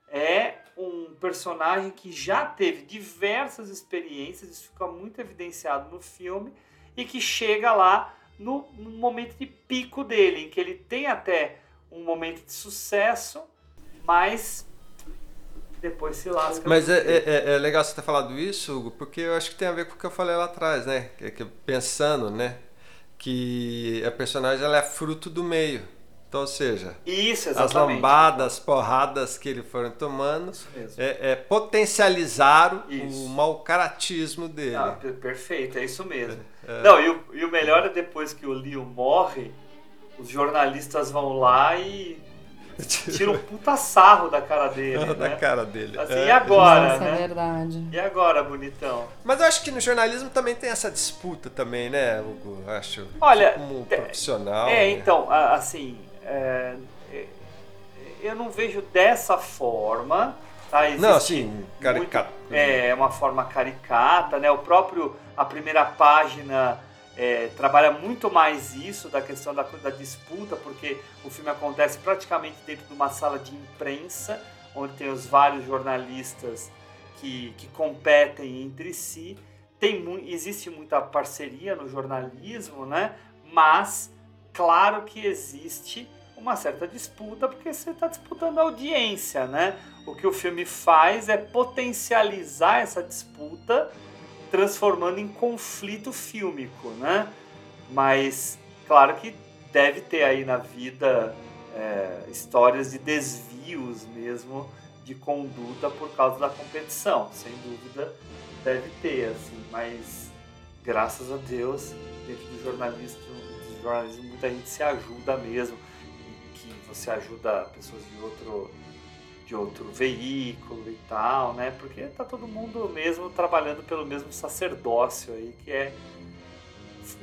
é um personagem que já teve diversas experiências, isso fica muito evidenciado no filme, e que chega lá no, momento de pico dele, em que ele tem até um momento de sucesso, mas depois se lasca. Mas é, meio. é, é legal você ter falado isso, Hugo, porque eu acho que tem a ver com o que eu falei lá atrás, né? Que, que pensando, né? Que a personagem ela é fruto do meio. Então, ou seja, Isso, as lambadas, porradas que ele foram tomando é, é potencializaram o mau caratismo dele. Ah, per- perfeito, é isso mesmo. É. Não, e o, e o melhor é depois que o Leo morre, os jornalistas vão lá e tiram um puta sarro da cara dele. da né? cara dele. Assim, É. e agora, Nossa, é né? verdade. E agora, bonitão? Mas eu acho que no jornalismo também tem essa disputa também, né, Hugo? Eu Acho. Olha, como profissional. É, né? então, assim, é, é, eu não vejo dessa forma. Tá? Existe Não, assim, caricato. muito- é, uma forma caricata, né? O próprio, a primeira página é, trabalha muito mais isso, da questão da, da disputa, porque o filme acontece praticamente dentro de uma sala de imprensa, onde tem os vários jornalistas que, que competem entre si. Tem, existe muita parceria no jornalismo, né? Mas, claro que existe uma certa disputa, porque você está disputando a audiência, né? O que o filme faz é potencializar essa disputa, transformando em conflito fílmico, né? Mas, claro que deve ter aí na vida é, histórias de desvios mesmo de conduta por causa da competição. Sem dúvida deve ter, assim, mas graças a Deus, dentro do jornalismo, do jornalismo muita gente se ajuda mesmo. Você ajuda pessoas de outro de outro veículo e tal, né? Porque tá todo mundo mesmo trabalhando pelo mesmo sacerdócio aí, que é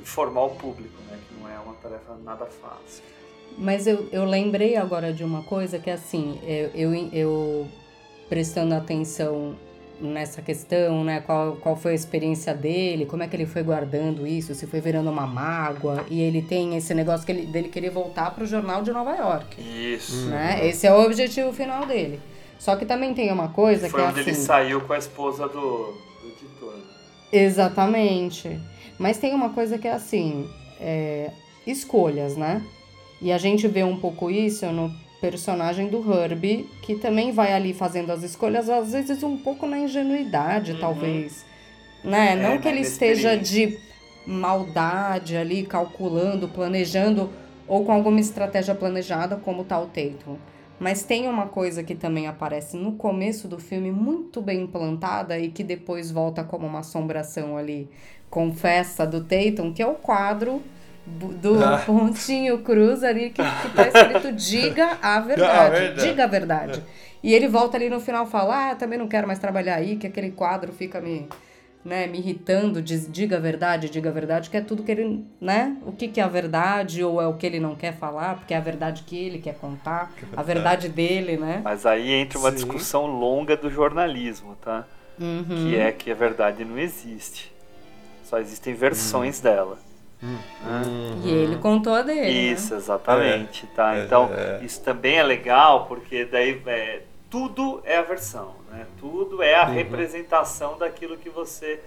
formar o público, né? Que não é uma tarefa nada fácil. Mas eu, eu lembrei agora de uma coisa que, assim, eu, eu, eu prestando atenção nessa questão, né? Qual, qual foi a experiência dele, como é que ele foi guardando isso, se foi virando uma mágoa, e ele tem esse negócio que ele, dele querer voltar para o jornal de Nova York. Isso. Né? Esse é o objetivo final dele. Só que também tem uma coisa foi que é onde assim... ele saiu com a esposa do, do editor. Exatamente. Mas tem uma coisa que é assim, é, escolhas, né? E a gente vê um pouco isso no personagem do Herbie, que também vai ali fazendo as escolhas, às vezes um pouco na ingenuidade, talvez. Né? É, Não que ele esteja de maldade ali, calculando, planejando, ou com alguma estratégia planejada, como tá o Tatum. Mas tem uma coisa que também aparece no começo do filme, muito bem implantada, e que depois volta como uma assombração ali, confessa do Tatum, que é o quadro do, Ah. pontinho cruz ali, que, que tá escrito diga a verdade, verdade. diga a verdade. E ele volta ali no final e fala, ah, também não quero mais trabalhar aí, que aquele quadro fica me, né, me irritando, diz, diga a verdade, diga a verdade, que é tudo que ele, né, o que que é a verdade, ou é o que ele não quer falar, porque é a verdade que ele quer contar, a verdade dele, né. Mas aí entra uma Sim. discussão longa do jornalismo, tá? Uhum. Que é que a verdade não existe. Só existem versões Hum. dela. E ele contou a dele, né? Isso, exatamente, tá? É, Então, é. isso também é legal, porque daí é, tudo é a versão, né? Tudo é a Uhum. representação daquilo que você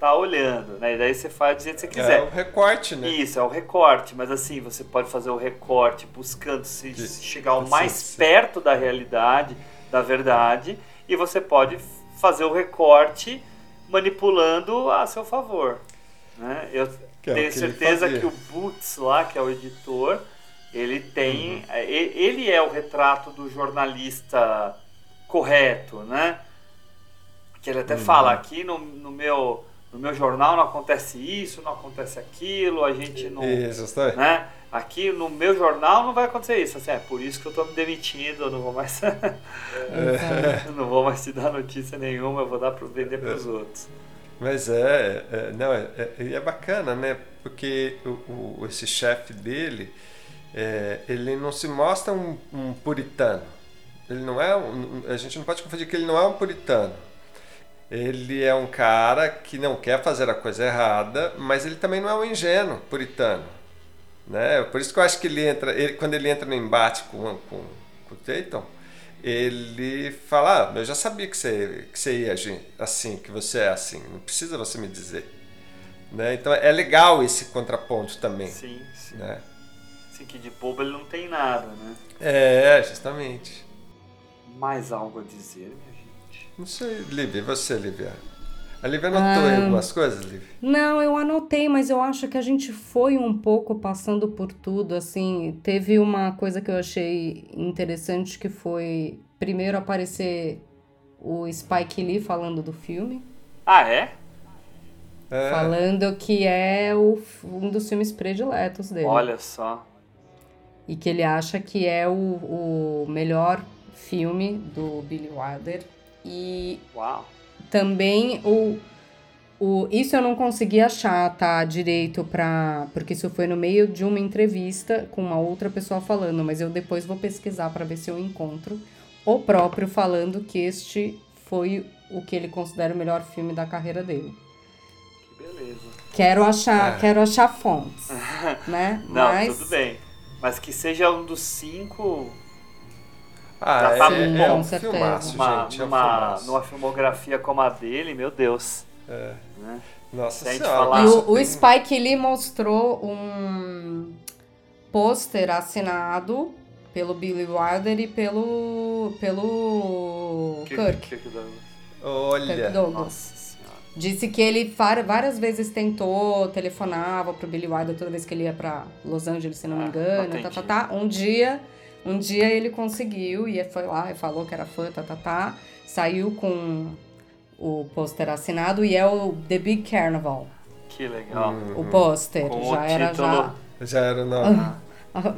tá olhando, né? E daí você faz do jeito que você quiser. É o recorte, né? Isso, é o recorte, mas assim, você pode fazer o recorte buscando se, De- se chegar o mais sim. perto da realidade, da verdade, e você pode fazer o recorte manipulando a seu favor. Né? Eu Que é tenho que certeza que o Boots lá, que é o editor, ele tem. Uhum. é, Ele é o retrato do jornalista correto, né? Que ele até Uhum. fala aqui no, no meu. No meu jornal não acontece isso, não acontece aquilo, a gente não. Isso, está aí. Né? Aqui no meu jornal não vai acontecer isso. Assim, é por isso que eu tô me demitindo, eu não vou mais. eu não vou mais te dar notícia nenhuma, eu vou dar para vender para os outros. Mas é, é- não, é, é, é bacana, né? Porque o, o- esse chefe dele, é, ele não se mostra um, um puritano. Ele não é um, a gente não pode confundir que ele não é um puritano. Ele é um cara que não quer fazer a coisa errada, mas ele também não é um ingênuo puritano. Né? Por isso que eu acho que ele entra, ele- quando ele entra no embate com, com, com o Tatum, ele fala: ah, eu já sabia que você, que você ia agir assim, que você é assim, não precisa você me dizer. Né? Então é legal esse contraponto também. Sim, sim. Né? Assim que de bobo ele não tem nada, né? É, justamente. Mais algo a dizer, minha gente? Não sei, Lívia, e você, Lívia? A Lívia anotou aí Ah. algumas coisas, Lívia? Não, eu anotei, mas eu acho que a gente foi um pouco passando por tudo, assim, teve uma coisa que eu achei interessante que foi primeiro aparecer o Spike Lee falando do filme, Ah, é? É. falando que é o, um dos filmes prediletos dele. Olha só. E que ele acha que é o, o melhor filme do Billy Wilder. E Uau. Também o, o isso eu não consegui achar tá direito para porque isso foi no meio de uma entrevista com uma outra pessoa falando mas eu depois vou pesquisar para ver se eu encontro o próprio falando que este foi o que ele considera o melhor filme da carreira dele Que beleza. quero achar É. quero achar fontes né Não, mas tudo bem. Mas que seja um dos cinco Ah, Já é, tá é, bom, um com certeza. filmaço, numa, gente. É um numa, filmaço. numa filmografia como a dele, meu Deus. É. Né? Nossa Se a gente senhora. falar- E Isso o, o tem- Spike Lee mostrou um pôster assinado pelo Billy Wilder e pelo pelo Que- Kirk. que Douglas. Kirk Olha, Douglas. Nossa senhora. Disse que ele várias vezes tentou, telefonava pro Billy Wilder toda vez que ele ia pra Los Angeles, se não me Ah, engano, não tá, tá, tá. Um dia Um dia ele conseguiu e foi lá e falou que era fã, tá, tá, tá. Saiu com o pôster assinado e é o The Big Carnival. Que legal. O pôster. Já o era título- já. Já era o nome.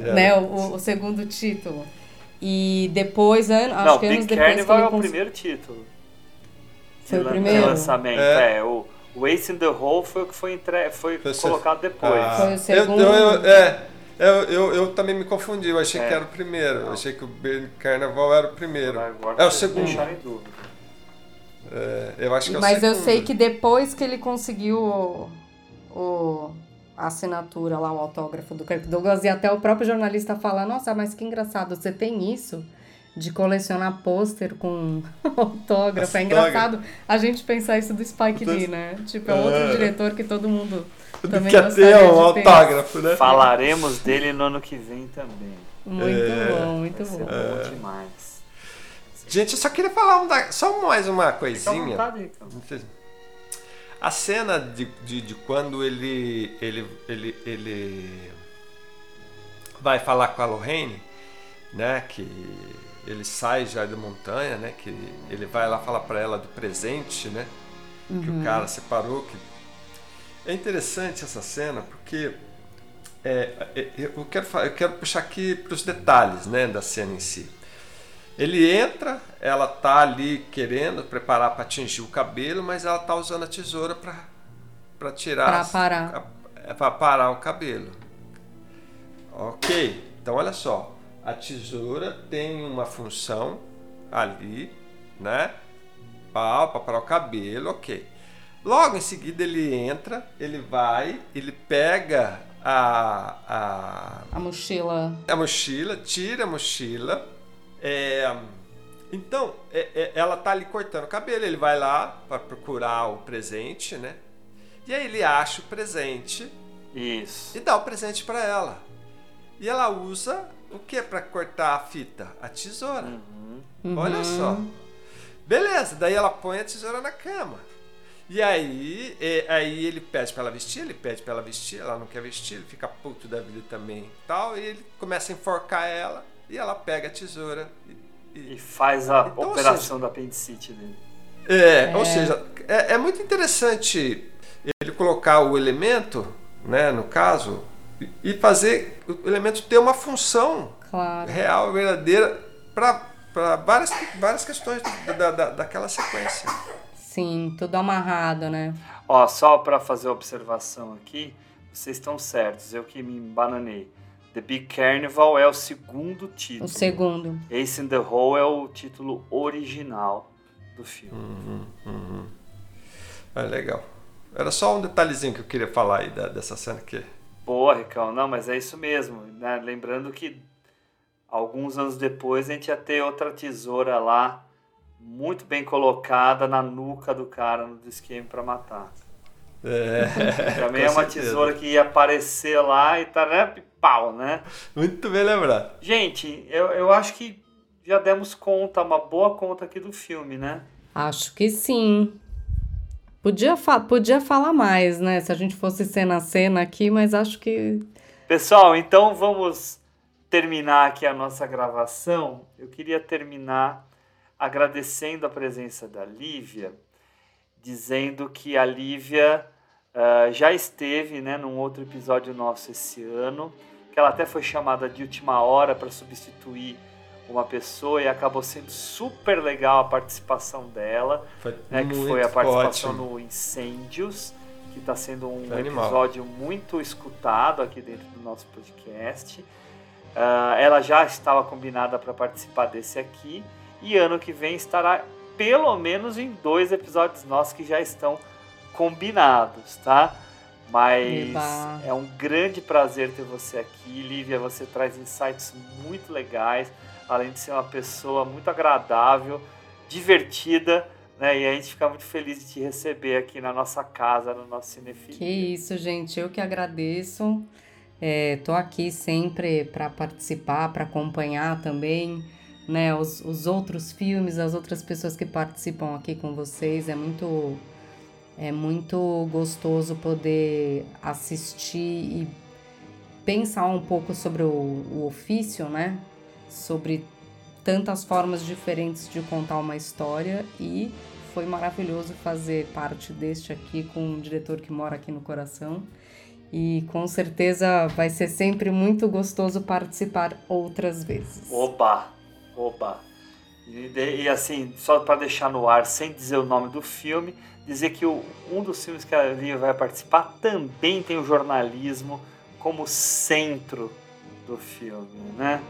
Já né, era. o, o segundo título. E depois, an- acho Não, que anos Big depois que Carnival ele é o cons- primeiro título. Foi o primeiro? Lançamento, É. é. o, o Ace in the Hole foi o que foi, entre... foi Foi colocado depois. Ah, Foi o eu- segundo. Eu, eu, é, eu, eu, eu também me confundi, eu achei É. que era o primeiro. Eu achei que o Big Carnaval era o primeiro. Agora É o segundo. É, eu acho que é o Mas eu segundo. sei que depois que ele conseguiu o, o- a assinatura lá, o autógrafo do Kirk Douglas, e até o próprio jornalista fala, nossa, mas que engraçado, você tem isso? De colecionar pôster com autógrafo. É engraçado a gente pensar isso do Spike Lee, né? Tipo, é outro diretor que todo mundo também Quer gostaria ter um autógrafo, né? Falaremos dele no ano que vem também. Muito É. bom, muito bom. bom demais. Gente, eu só queria falar um da- só mais uma coisinha. vontade, Ricardo. A cena de, de, de quando ele, ele, ele, ele vai falar com a Lorraine, né? Que ele sai já da montanha, né? Que ele vai lá falar para ela do presente, né? Que o Uhum. cara separou. Que... É interessante essa cena porque é, é, eu, quero, eu quero puxar aqui para os detalhes né, da cena em si. Ele entra, ela tá ali querendo preparar para atingir o cabelo, mas ela tá usando a tesoura para tirar as- parar. a- para parar o cabelo. Ok, então olha só, a tesoura tem uma função ali, né? Para parar o cabelo, ok. Logo em seguida ele entra, ele vai, ele pega a, a, A mochila. a mochila, tira a mochila. é, então, é- é- ela tá ali cortando o cabelo, ele vai lá para procurar o presente, né? E aí ele acha o presente Isso. e dá o presente para ela. E ela usa o que para cortar a fita? A tesoura. Olha Uhum. só. Beleza, daí ela põe a tesoura na cama. E aí, é, aí ele pede para ela vestir, ele pede para ela vestir, ela não quer vestir, ele fica puto da vida também e tal, e ele começa a enforcar ela e ela pega a tesoura e, E faz a Então, ou operação da apendicite dele. é, ou É. seja, é, é muito interessante ele colocar o elemento, né, no caso, e- e fazer o elemento ter uma função Claro. real, verdadeira, para várias, várias questões da, da, daquela sequência. Sim, tudo amarrado, né? Ó, só para fazer a observação aqui, vocês estão certos, eu que me embananei. The Big Carnival é o segundo título. O segundo. Ace in the Hole é o título original do filme. É legal. Era só um detalhezinho que eu queria falar aí da- dessa cena aqui. Boa, Ricão. Não, mas é isso mesmo. Né? Lembrando que alguns anos depois a gente ia ter outra tesoura lá, muito bem colocada na nuca do cara no esquema para matar. É, Também é uma certeza. tesoura que ia aparecer lá e tá, né? Pau, né? Muito bem lembrado. Gente, eu, eu acho que já demos conta, uma boa conta aqui do filme, né? Acho que sim. Podia, fa podia falar mais, né? Se a gente fosse cena a cena aqui, mas acho que. Pessoal, então vamos terminar aqui a nossa gravação. Eu queria terminar agradecendo a presença da Lívia, dizendo que a Lívia ah, já esteve né, num outro episódio nosso esse ano, que ela até foi chamada de última hora para substituir uma pessoa e acabou sendo super legal a participação dela, Foi né, que foi a participação ótimo. no Incêndios, que está sendo um Foi animal. episódio muito escutado aqui dentro do nosso podcast. Ah, ela já estava combinada para participar desse aqui e ano que vem estará pelo menos em dois episódios nossos que já estão combinados, tá? Mas Eba. é um grande prazer ter você aqui, Lívia. Você traz insights muito legais, além de ser uma pessoa muito agradável, divertida, né? E a gente fica muito feliz de te receber aqui na nossa casa, no nosso Cinefilia. Que isso, gente. Eu que agradeço. É, tô aqui sempre para participar, para acompanhar também, né? Os, os outros filmes, as outras pessoas que participam aqui com vocês. É muito, é muito gostoso poder assistir e pensar um pouco sobre o, o ofício, né? sobre tantas formas diferentes de contar uma história e foi maravilhoso fazer parte deste aqui com um diretor que mora aqui no coração. E com certeza vai ser sempre muito gostoso participar outras vezes. Oba! Oba! E, e assim, só para deixar no ar, sem dizer o nome do filme, dizer que o, um dos filmes que a Lívia vai participar também tem o jornalismo como centro do filme, né?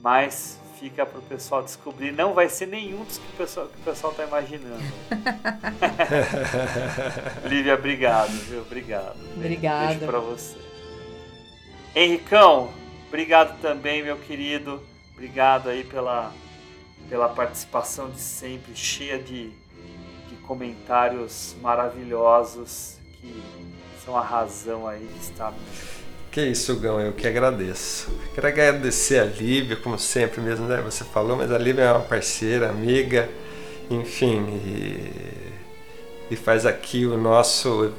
Mas fica para o pessoal descobrir. Não vai ser nenhum dos que o pessoal que o pessoal está imaginando. Lívia, obrigado, viu? Obrigado. Obrigada. Beijo para você. Henricão, obrigado também, meu querido. Obrigado aí pela, pela participação de sempre, cheia de, de comentários maravilhosos que são a razão aí de estarmos que isso, Gão, eu que agradeço. Quero agradecer a Lívia, como sempre mesmo, né? Você falou, mas a Lívia é uma parceira, amiga, enfim, e, e faz aqui o nosso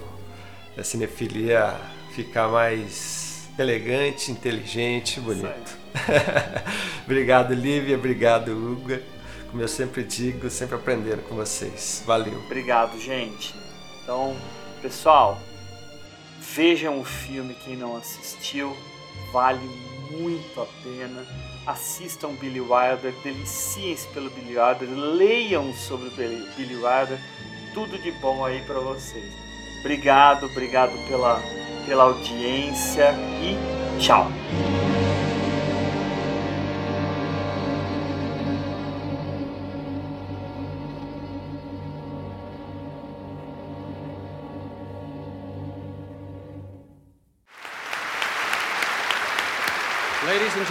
a cinefilia ficar mais elegante, inteligente, bonito. obrigado, Lívia, obrigado, Uga. Como eu sempre digo, sempre aprendendo com vocês. Valeu. Obrigado, gente. Então, pessoal, Vejam o filme quem não assistiu, vale muito a pena. Assistam Billy Wilder, deliciem-se pelo Billy Wilder, leiam sobre o Billy Wilder, tudo de bom aí para vocês. Obrigado, obrigado pela, pela audiência e tchau.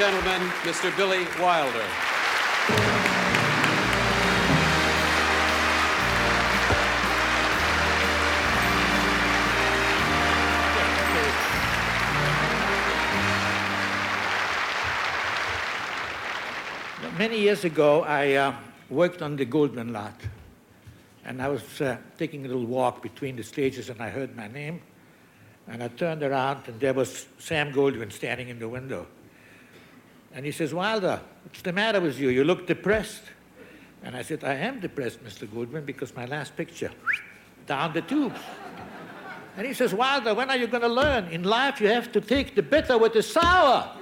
Gentlemen, Mr. Billy Wilder. Many years ago, I uh, worked on the Goldman lot. And I was uh, taking a little walk between the stages, and I heard my name. And I turned around, and there was Sam Goldwyn standing in the window. And he says, Wilder, what's the matter with you? You look depressed. And I said, I am depressed, Mr. Goodman, because my last picture, down the tubes. And he says, Wilder, when are you going to learn? In life, you have to take the bitter with the sour.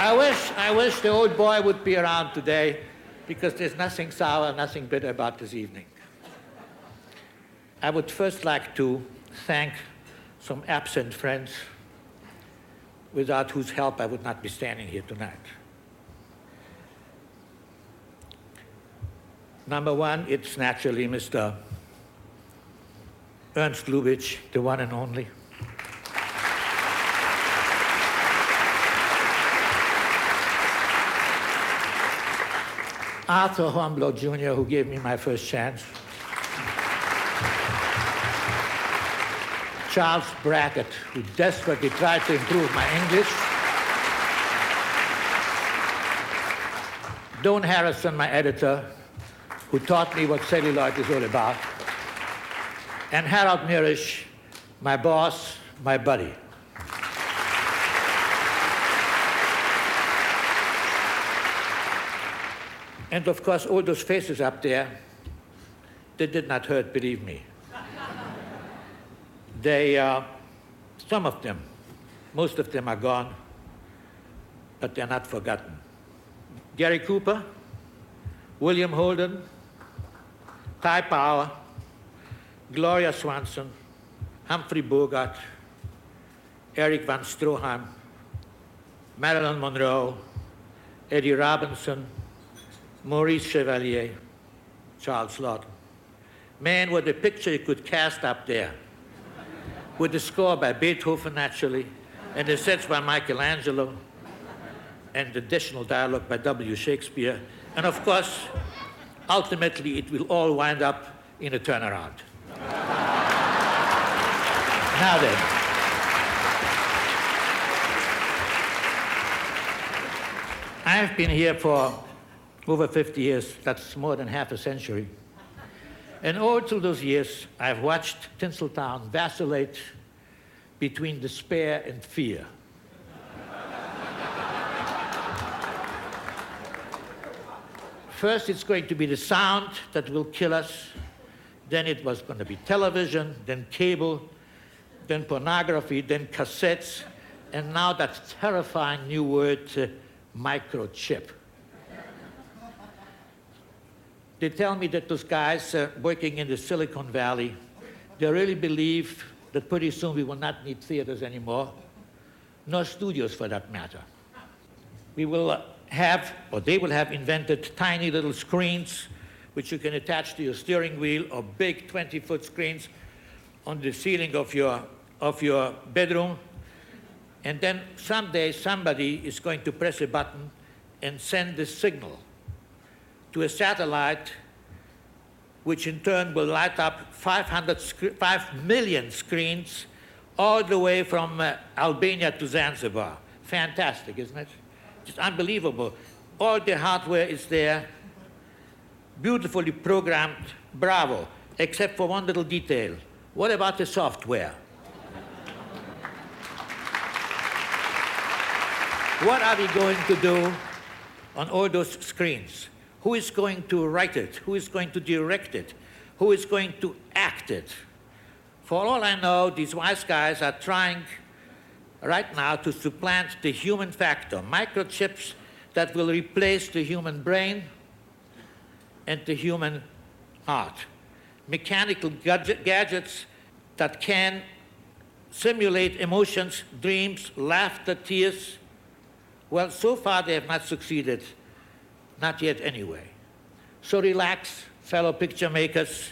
I wish, I wish the old boy would be around today because there's nothing sour, nothing bitter about this evening. I would first like to thank some absent friends without whose help I would not be standing here tonight. Number one, it's naturally Mr. Ernst Lubitsch, the one and only. Arthur Hornblow Jr., who gave me my first chance. Charles Brackett, who desperately tried to improve my English. Don Harrison, my editor, who taught me what celluloid is all about. And Harold Mirisch, my boss, my buddy. And of course, all those faces up there, they did not hurt, believe me. They, uh, some of them, most of them are gone, but they're not forgotten. Gary Cooper, William Holden, Ty Power, Gloria Swanson, Humphrey Bogart, Eric Van Stroheim, Marilyn Monroe, Eddie Robinson, Maurice Chevalier, Charles Lawton. Man, what a picture you could cast up there with the score by Beethoven, naturally, and the sets by Michelangelo, and additional dialogue by W. Shakespeare. And of course, ultimately, it will all wind up in a turnaround. now then. I've been here for over 50 years. That's more than half a century. And all through those years, I've watched Tinseltown vacillate between despair and fear. First, it's going to be the sound that will kill us. Then it was going to be television, then cable, then pornography, then cassettes, and now that terrifying new word, uh, microchip. They tell me that those guys uh, working in the Silicon Valley, they really believe that pretty soon we will not need theaters anymore, nor studios for that matter. We will uh, have, or they will have invented tiny little screens which you can attach to your steering wheel or big 20 foot screens on the ceiling of your, of your bedroom. And then someday somebody is going to press a button and send the signal to a satellite, which in turn will light up 500 5 million screens all the way from uh, Albania to Zanzibar. Fantastic, isn't it? Just unbelievable. All the hardware is there, beautifully programmed, bravo, except for one little detail. What about the software? What are we going to do on all those screens? Who is going to write it? Who is going to direct it? Who is going to act it? For all I know, these wise guys are trying right now to supplant the human factor, microchips that will replace the human brain and the human heart, mechanical gadget, gadgets that can simulate emotions, dreams, laughter, tears. Well, so far they have not succeeded, not yet anyway. So relax, fellow picture makers.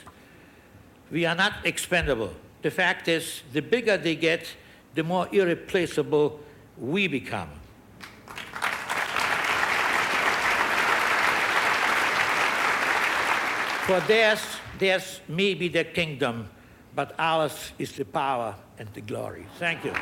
We are not expendable. The fact is, the bigger they get, the more irreplaceable we become. For theirs, theirs may be the kingdom, but ours is the power and the glory. Thank you.